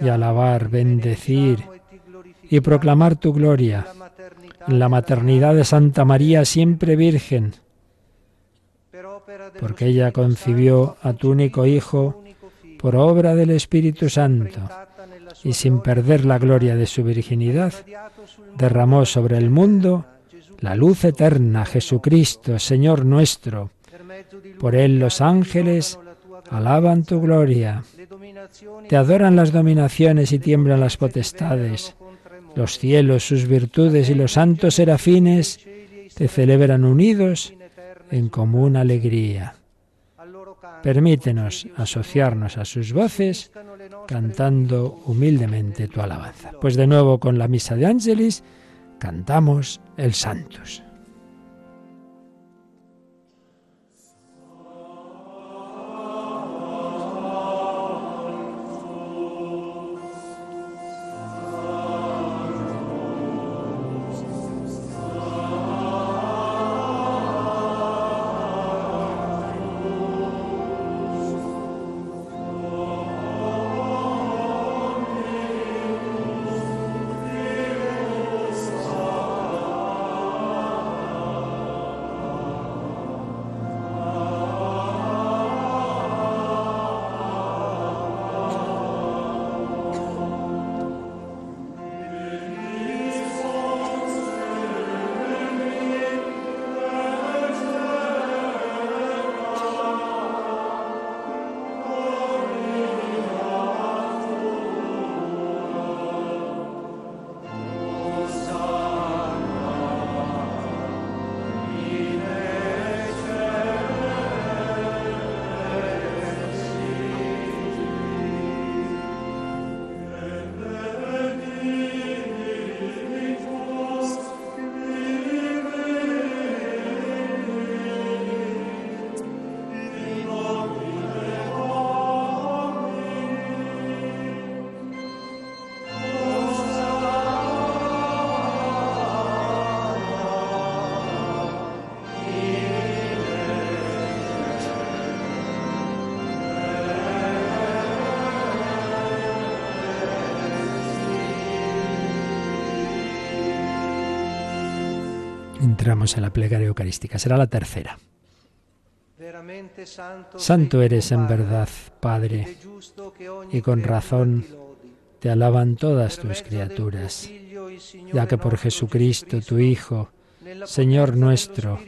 y alabar, bendecir y proclamar tu gloria en la maternidad de Santa María siempre Virgen, porque ella concibió a tu único Hijo por obra del Espíritu Santo y sin perder la gloria de su virginidad, derramó sobre el mundo la luz eterna, Jesucristo, Señor nuestro. Por él los ángeles alaban tu gloria. Te adoran las dominaciones y tiemblan las potestades. Los cielos, sus virtudes y los santos serafines te celebran unidos en común alegría. Permítenos asociarnos a sus voces cantando humildemente tu alabanza. Pues de nuevo con la misa de Ángelis cantamos el Santos. Entramos en la plegaria eucarística. Será la tercera. Santo eres en verdad, Padre, y con razón te alaban todas tus criaturas, ya que por Jesucristo, tu Hijo, Señor nuestro,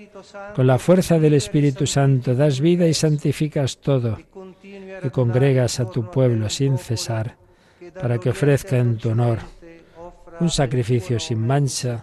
con la fuerza del Espíritu Santo das vida y santificas todo, y congregas a tu pueblo sin cesar, para que ofrezca en tu honor un sacrificio sin mancha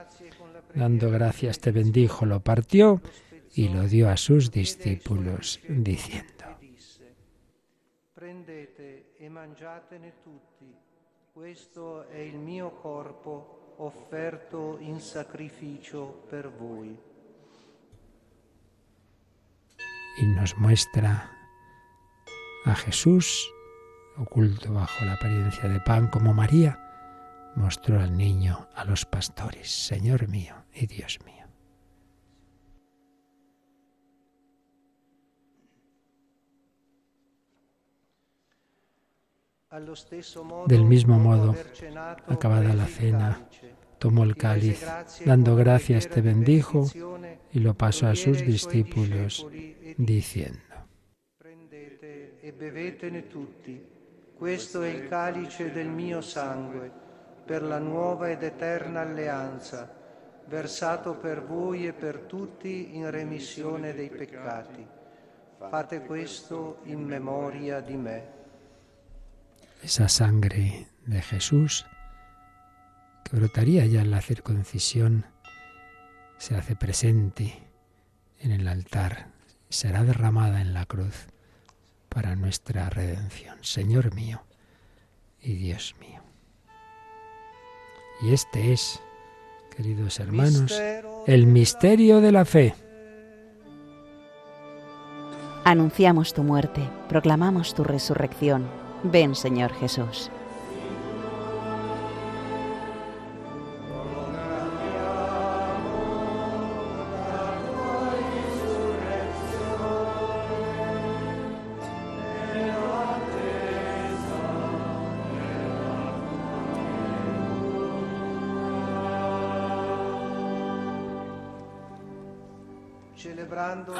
dando gracias te bendijo, lo partió y lo dio a sus discípulos, diciendo, Prendete e mangiatene tutti, questo è il mio corpo offerto in sacrificio per voi. Y nos muestra a Jesús oculto bajo la apariencia de pan como María mostró al niño a los pastores, Señor mío y Dios mío. Del mismo modo, acabada la cena, tomó el cáliz, dando gracias te bendijo y lo pasó a sus discípulos, diciendo, Prendete e bevetene tutti, questo è il calice del mio sangue, per la nuova ed eterna alleanza, versato per voi e per tutti in remissione dei peccati. Fate questo in memoria di me esa sangre de Jesús que brotaría ya en la circuncisión, se hace presente en el altar, será derramada en la cruz para nuestra redención. Señor mío y Dios mío. Y este es, queridos hermanos, el misterio de la fe. Anunciamos tu muerte, proclamamos tu resurrección Ven Señor Jesús.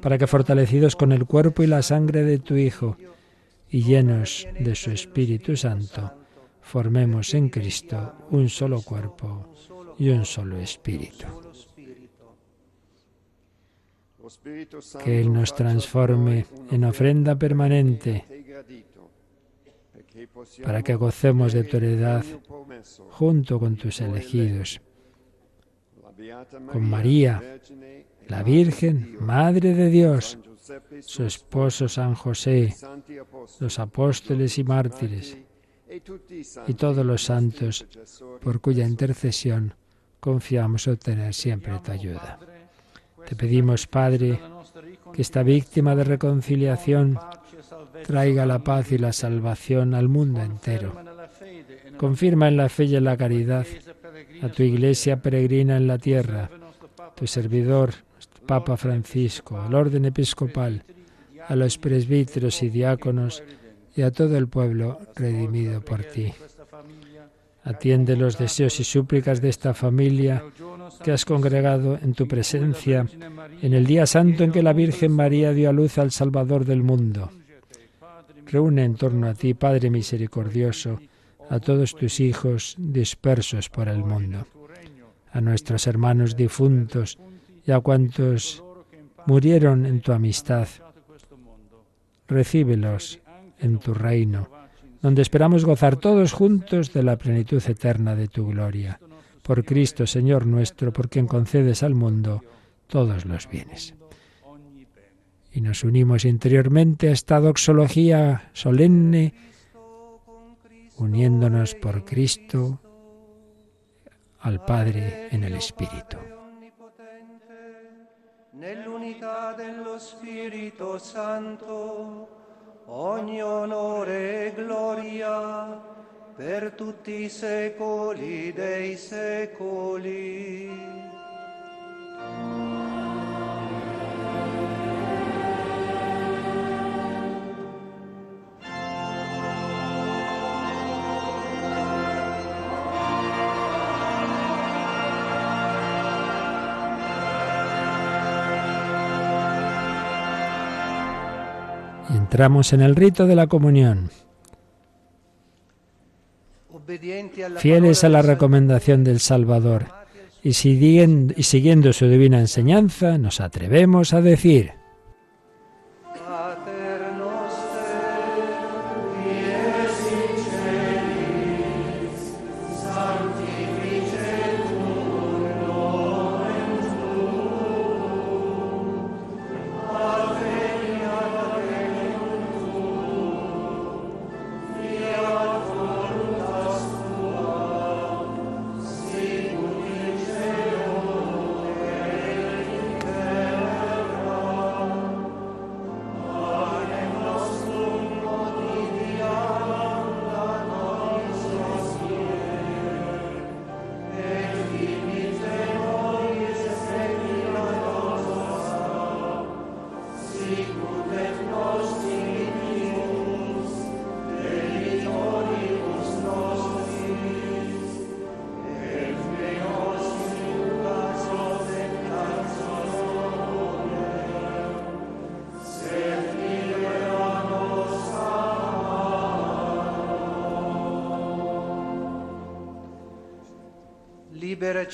para que fortalecidos con el cuerpo y la sangre de tu Hijo, y llenos de su Espíritu Santo, formemos en Cristo un solo cuerpo y un solo espíritu. Que Él nos transforme en ofrenda permanente para que gocemos de tu heredad junto con tus elegidos, con María, la Virgen, Madre de Dios, su esposo San José, los apóstoles y mártires, y todos los santos, por cuya intercesión confiamos obtener siempre tu ayuda. Te pedimos, Padre, que esta víctima de reconciliación traiga la paz y la salvación al mundo entero. Confirma en la fe y en la caridad a tu iglesia peregrina en la tierra, tu servidor, Papa Francisco, al orden episcopal, a los presbíteros y diáconos y a todo el pueblo redimido por ti. Atiende los deseos y súplicas de esta familia que has congregado en tu presencia en el día santo en que la Virgen María dio a luz al Salvador del mundo. Reúne en torno a ti, Padre misericordioso, a todos tus hijos dispersos por el mundo, a nuestros hermanos difuntos, a cuantos murieron en tu amistad. Recíbelos en tu reino, donde esperamos gozar todos juntos de la plenitud eterna de tu gloria. Por Cristo, Señor nuestro, por quien concedes al mundo todos los bienes. Y nos unimos interiormente a esta doxología solemne, uniéndonos por Cristo al Padre en el Espíritu. Nell'unità dello Spirito Santo, ogni onore e gloria per tutti i secoli dei secoli. Entramos en el rito de la comunión. Fieles a la recomendación del Salvador y siguiendo, y siguiendo su divina enseñanza, nos atrevemos a decir,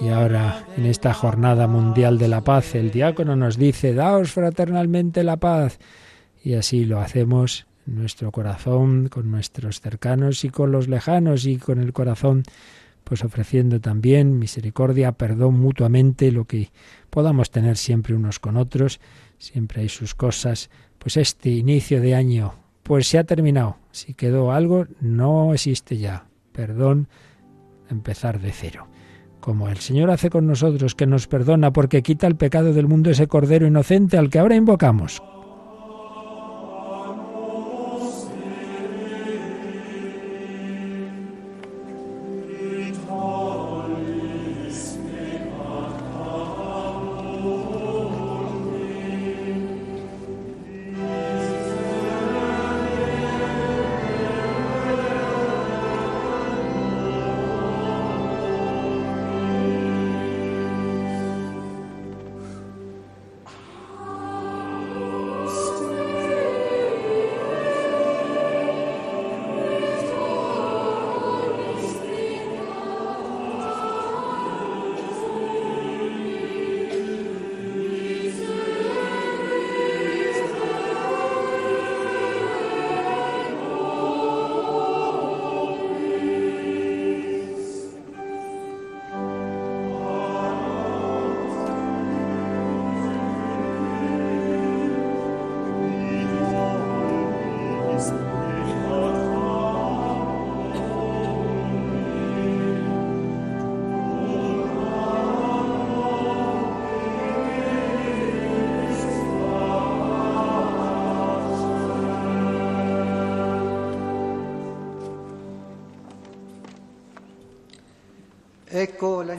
Y ahora, en esta jornada mundial de la paz, el diácono nos dice, daos fraternalmente la paz. Y así lo hacemos en nuestro corazón, con nuestros cercanos y con los lejanos, y con el corazón, pues ofreciendo también misericordia, perdón mutuamente, lo que podamos tener siempre unos con otros, siempre hay sus cosas. Pues este inicio de año, pues se ha terminado. Si quedó algo, no existe ya. Perdón, empezar de cero como el Señor hace con nosotros, que nos perdona porque quita el pecado del mundo ese Cordero inocente al que ahora invocamos.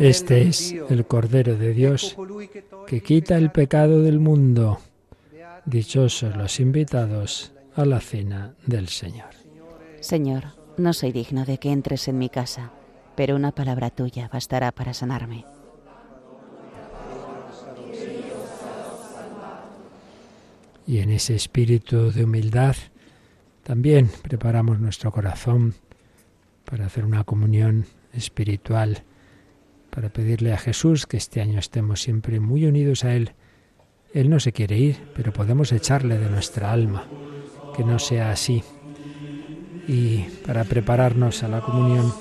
Este es el Cordero de Dios que quita el pecado del mundo. Dichosos los invitados a la cena del Señor. Señor, no soy digno de que entres en mi casa, pero una palabra tuya bastará para sanarme. Y en ese espíritu de humildad también preparamos nuestro corazón para hacer una comunión espiritual, para pedirle a Jesús que este año estemos siempre muy unidos a Él. Él no se quiere ir, pero podemos echarle de nuestra alma, que no sea así. Y para prepararnos a la comunión,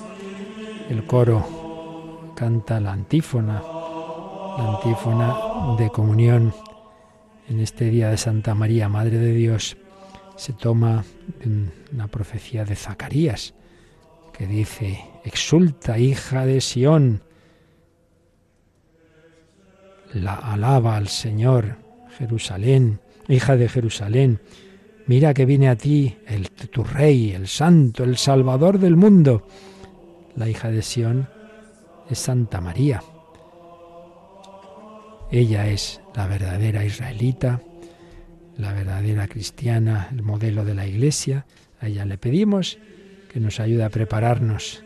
el coro canta la antífona, la antífona de comunión en este día de Santa María, Madre de Dios, se toma una profecía de Zacarías, que dice, exulta hija de Sión, la alaba al Señor, Jerusalén, hija de Jerusalén, mira que viene a ti el, tu rey, el santo, el salvador del mundo. La hija de Sión es Santa María. Ella es la verdadera israelita, la verdadera cristiana, el modelo de la Iglesia. A ella le pedimos que nos ayude a prepararnos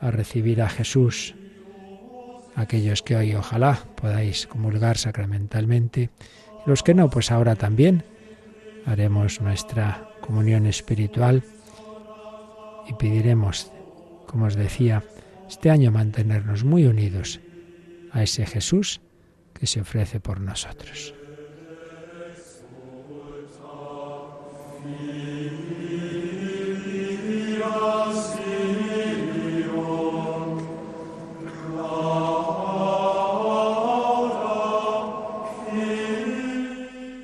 a recibir a Jesús. Aquellos que hoy ojalá podáis comulgar sacramentalmente, los que no, pues ahora también haremos nuestra comunión espiritual y pediremos, como os decía, este año mantenernos muy unidos a ese Jesús que se ofrece por nosotros.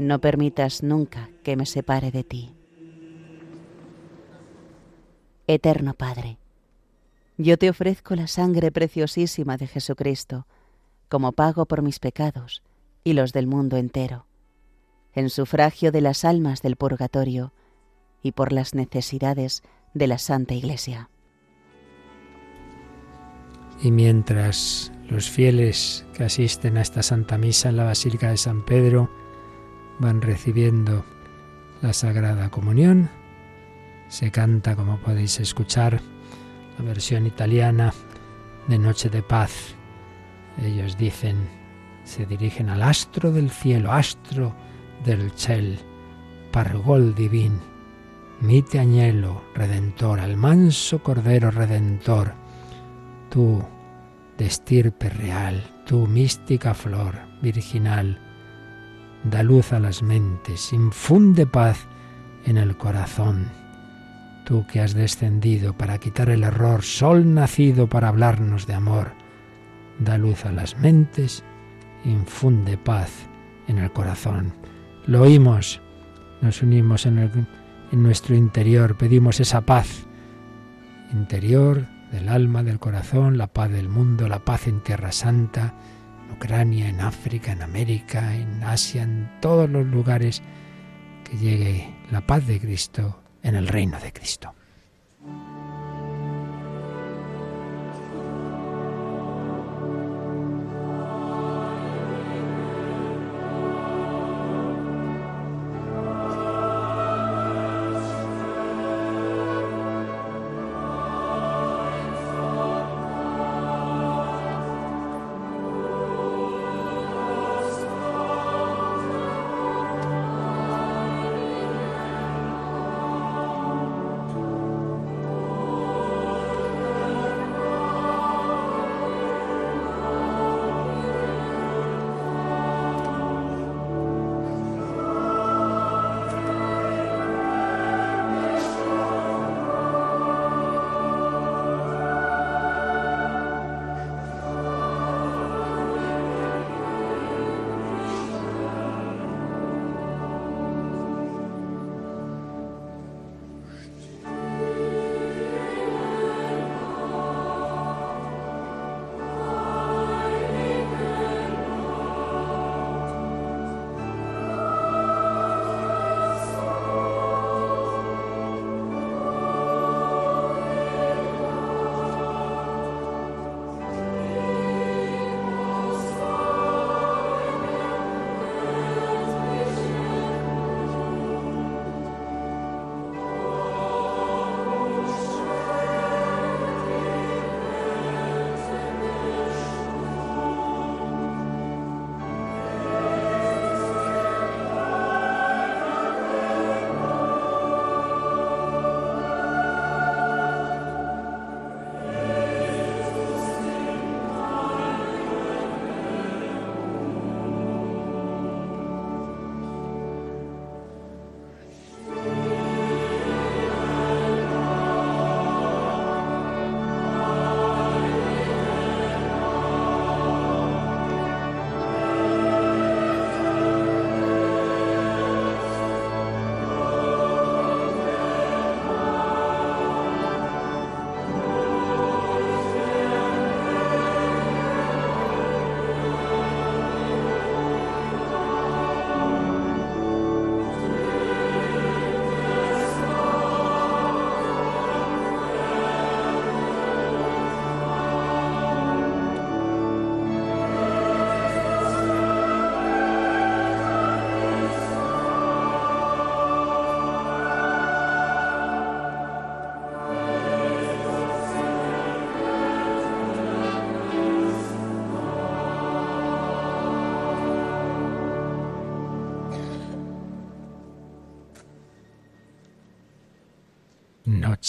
No permitas nunca que me separe de ti. Eterno Padre, yo te ofrezco la sangre preciosísima de Jesucristo, como pago por mis pecados y los del mundo entero, en sufragio de las almas del purgatorio y por las necesidades de la Santa Iglesia. Y mientras los fieles que asisten a esta Santa Misa en la Basílica de San Pedro van recibiendo la Sagrada Comunión, se canta, como podéis escuchar, la versión italiana de Noche de Paz. Ellos dicen, se dirigen al astro del cielo, astro del cielo, pargol divin, mite añelo, redentor, al manso cordero redentor, tú, de estirpe real, tú, mística flor, virginal, da luz a las mentes, infunde paz en el corazón. Tú que has descendido para quitar el error, sol nacido para hablarnos de amor, da luz a las mentes, infunde paz en el corazón. Lo oímos, nos unimos en, nuestro interior, pedimos esa paz interior del alma, del corazón, la paz del mundo, la paz en Tierra Santa, en Ucrania, en África, en América, en Asia, en todos los lugares, que llegue la paz de Cristo en el reino de Cristo.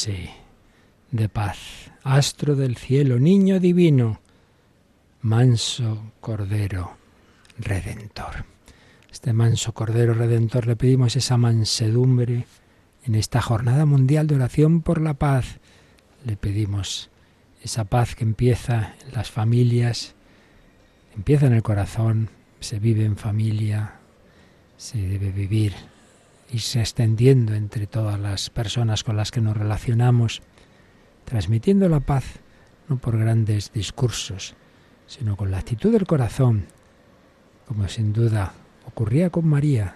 Noche de paz. Astro del cielo, niño divino, manso Cordero Redentor. Este manso Cordero Redentor le pedimos esa mansedumbre en esta jornada mundial de oración por la paz. Le pedimos esa paz que empieza en las familias, empieza en el corazón, se vive en familia, se debe vivir y se extendiendo entre todas las personas con las que nos relacionamos, transmitiendo la paz no por grandes discursos, sino con la actitud del corazón, como sin duda ocurría con María,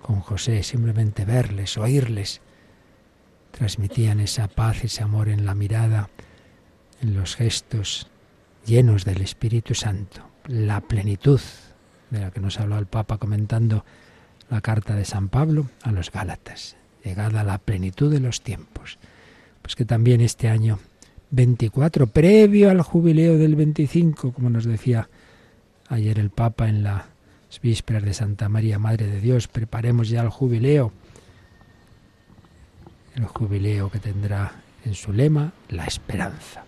con José, simplemente verles, oírles, transmitían esa paz, ese amor en la mirada, en los gestos llenos del Espíritu Santo, la plenitud de la que nos habló el Papa comentando la carta de San Pablo a los Gálatas, llegada a la plenitud de los tiempos. Pues que también este año 24, previo al jubileo del 25, como nos decía ayer el Papa en las vísperas de Santa María, Madre de Dios, preparemos ya el jubileo, el jubileo que tendrá en su lema la esperanza.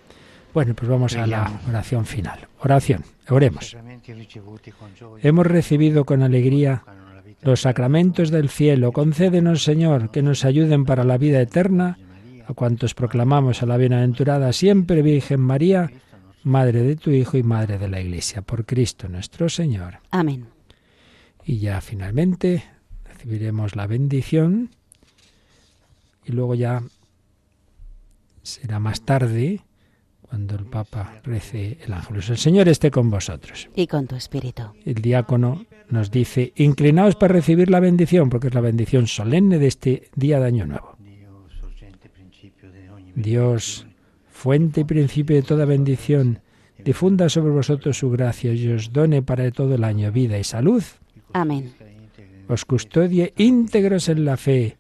Bueno, pues vamos a la oración final. Oración, oremos. Hemos recibido con alegría los sacramentos del cielo. Concédenos, Señor, que nos ayuden para la vida eterna a cuantos proclamamos a la bienaventurada siempre Virgen María, Madre de tu Hijo y Madre de la Iglesia, por Cristo nuestro Señor. Amén. Y ya finalmente recibiremos la bendición y luego ya será más tarde cuando el Papa rece el ángel. El Señor esté con vosotros. Y con tu espíritu. El diácono nos dice, inclinaos para recibir la bendición, porque es la bendición solemne de este día de Año Nuevo. Dios, fuente y principio de toda bendición, difunda sobre vosotros su gracia y os done para todo el año vida y salud. Amén. Os custodie íntegros en la fe,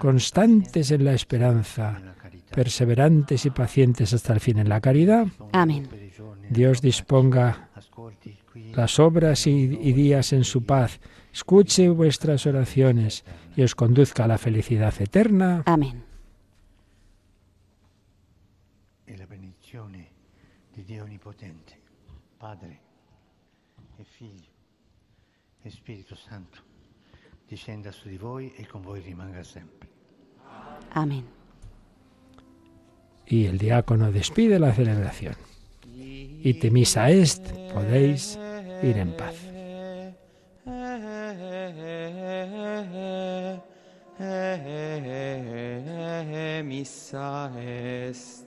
constantes en la esperanza, perseverantes y pacientes hasta el fin en la caridad. Amén. Dios disponga las obras y, y días en su paz, escuche vuestras oraciones y os conduzca a la felicidad eterna. Amén. Dio Onnipotente, Padre e Figlio e Spirito Santo, discenda su di voi e con voi rimanga sempre. Amén. Y el diácono despide la celebración. Y te misa est, podéis ir en paz. Est.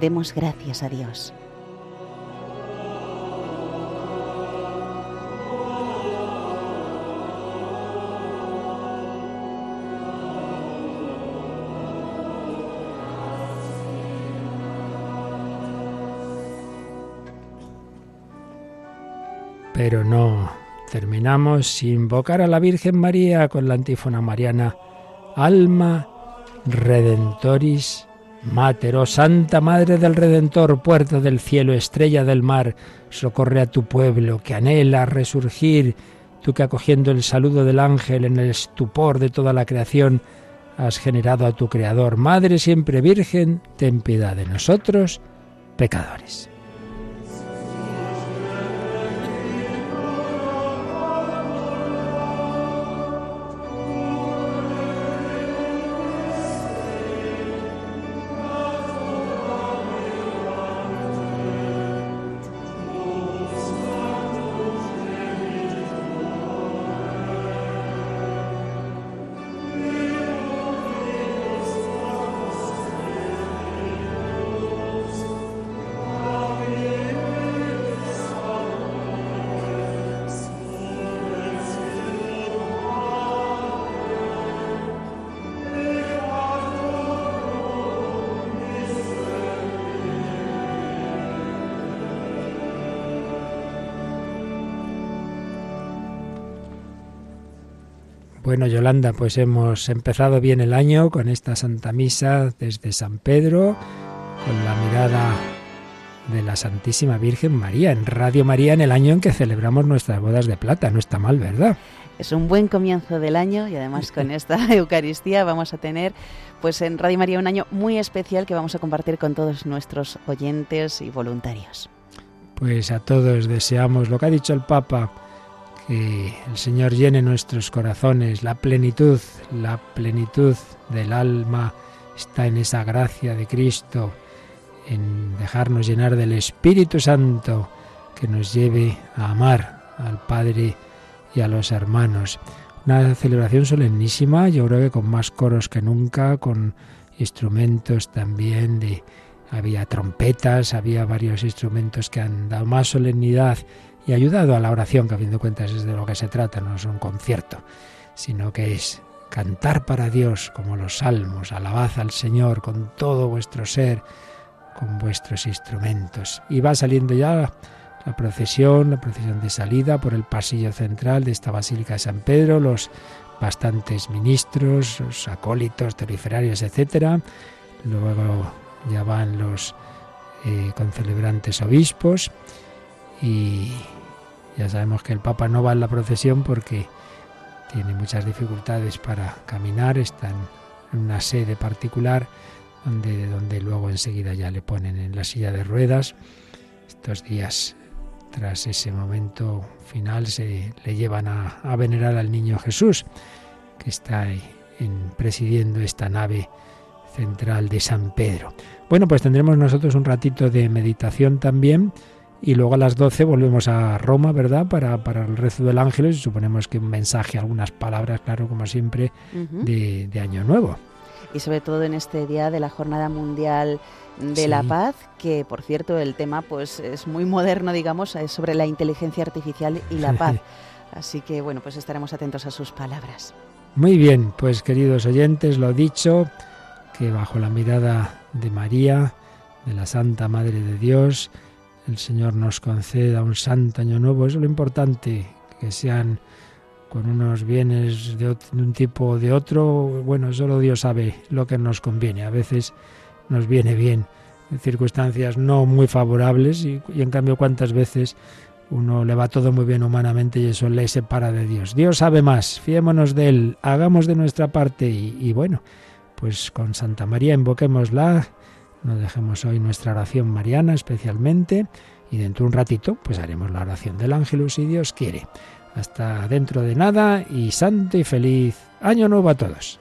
Demos gracias a Dios. Invocar a la Virgen María con la antífona mariana Alma Redentoris Mater, oh Santa Madre del Redentor, puerta del cielo, estrella del mar, socorre a tu pueblo que anhela resurgir, tú que acogiendo el saludo del ángel en el estupor de toda la creación, has generado a tu Creador. Madre siempre Virgen, ten piedad de nosotros, pecadores. Bueno, Yolanda, pues hemos empezado bien el año con esta Santa Misa desde San Pedro, con la mirada de la Santísima Virgen María en Radio María en el año en que celebramos nuestras bodas de plata. No está mal, ¿verdad? Es un buen comienzo del año y además con esta Eucaristía vamos a tener pues en Radio María un año muy especial que vamos a compartir con todos nuestros oyentes y voluntarios. Pues a todos deseamos lo que ha dicho el Papa, que el Señor llene nuestros corazones, la plenitud, la plenitud del alma está en esa gracia de Cristo, en dejarnos llenar del Espíritu Santo que nos lleve a amar al Padre y a los hermanos. Una celebración solemnísima, yo creo que con más coros que nunca, con instrumentos también de había trompetas, había varios instrumentos que han dado más solemnidad y ayudado a la oración, que a fin de cuentas es de lo que se trata, no es un concierto, sino que es cantar para Dios como los salmos, alabad al Señor con todo vuestro ser, con vuestros instrumentos. Y va saliendo ya la procesión, la procesión de salida por el pasillo central de esta Basílica de San Pedro, los bastantes ministros, los acólitos, teriferarios, etcétera. Luego ya van los eh, concelebrantes obispos y ya sabemos que el Papa no va en la procesión porque tiene muchas dificultades para caminar, está en una sede particular donde, donde luego enseguida ya le ponen en la silla de ruedas. Estos días tras ese momento final se le llevan a, venerar al niño Jesús, que está en, presidiendo esta nave central de San Pedro. Bueno, pues tendremos nosotros un ratito de meditación también y luego a las 12 volvemos a Roma, ¿verdad? Para, para el rezo del ángel y suponemos que un mensaje, algunas palabras, claro, como siempre, de, de Año Nuevo. Y sobre todo en este día de la Jornada Mundial de la paz, que por cierto el tema pues es muy moderno, digamos, es sobre la inteligencia artificial y la paz. Así que bueno, pues estaremos atentos a sus palabras. Muy bien, pues queridos oyentes, lo dicho, que bajo la mirada de María, de la Santa Madre de Dios, el Señor nos conceda un santo año nuevo. Es lo importante, que sean con unos bienes de, un tipo o de otro. Bueno, solo Dios sabe lo que nos conviene. A veces nos viene bien en circunstancias no muy favorables y, en cambio cuántas veces uno le va todo muy bien humanamente y eso le separa de Dios. Dios sabe más, fiémonos de Él, hagamos de nuestra parte y, y bueno, pues con Santa María invoquémosla, no dejemos hoy nuestra oración mariana especialmente y dentro de un ratito pues haremos la oración del ángel si Dios quiere. Hasta dentro de nada y santo y feliz año nuevo a todos.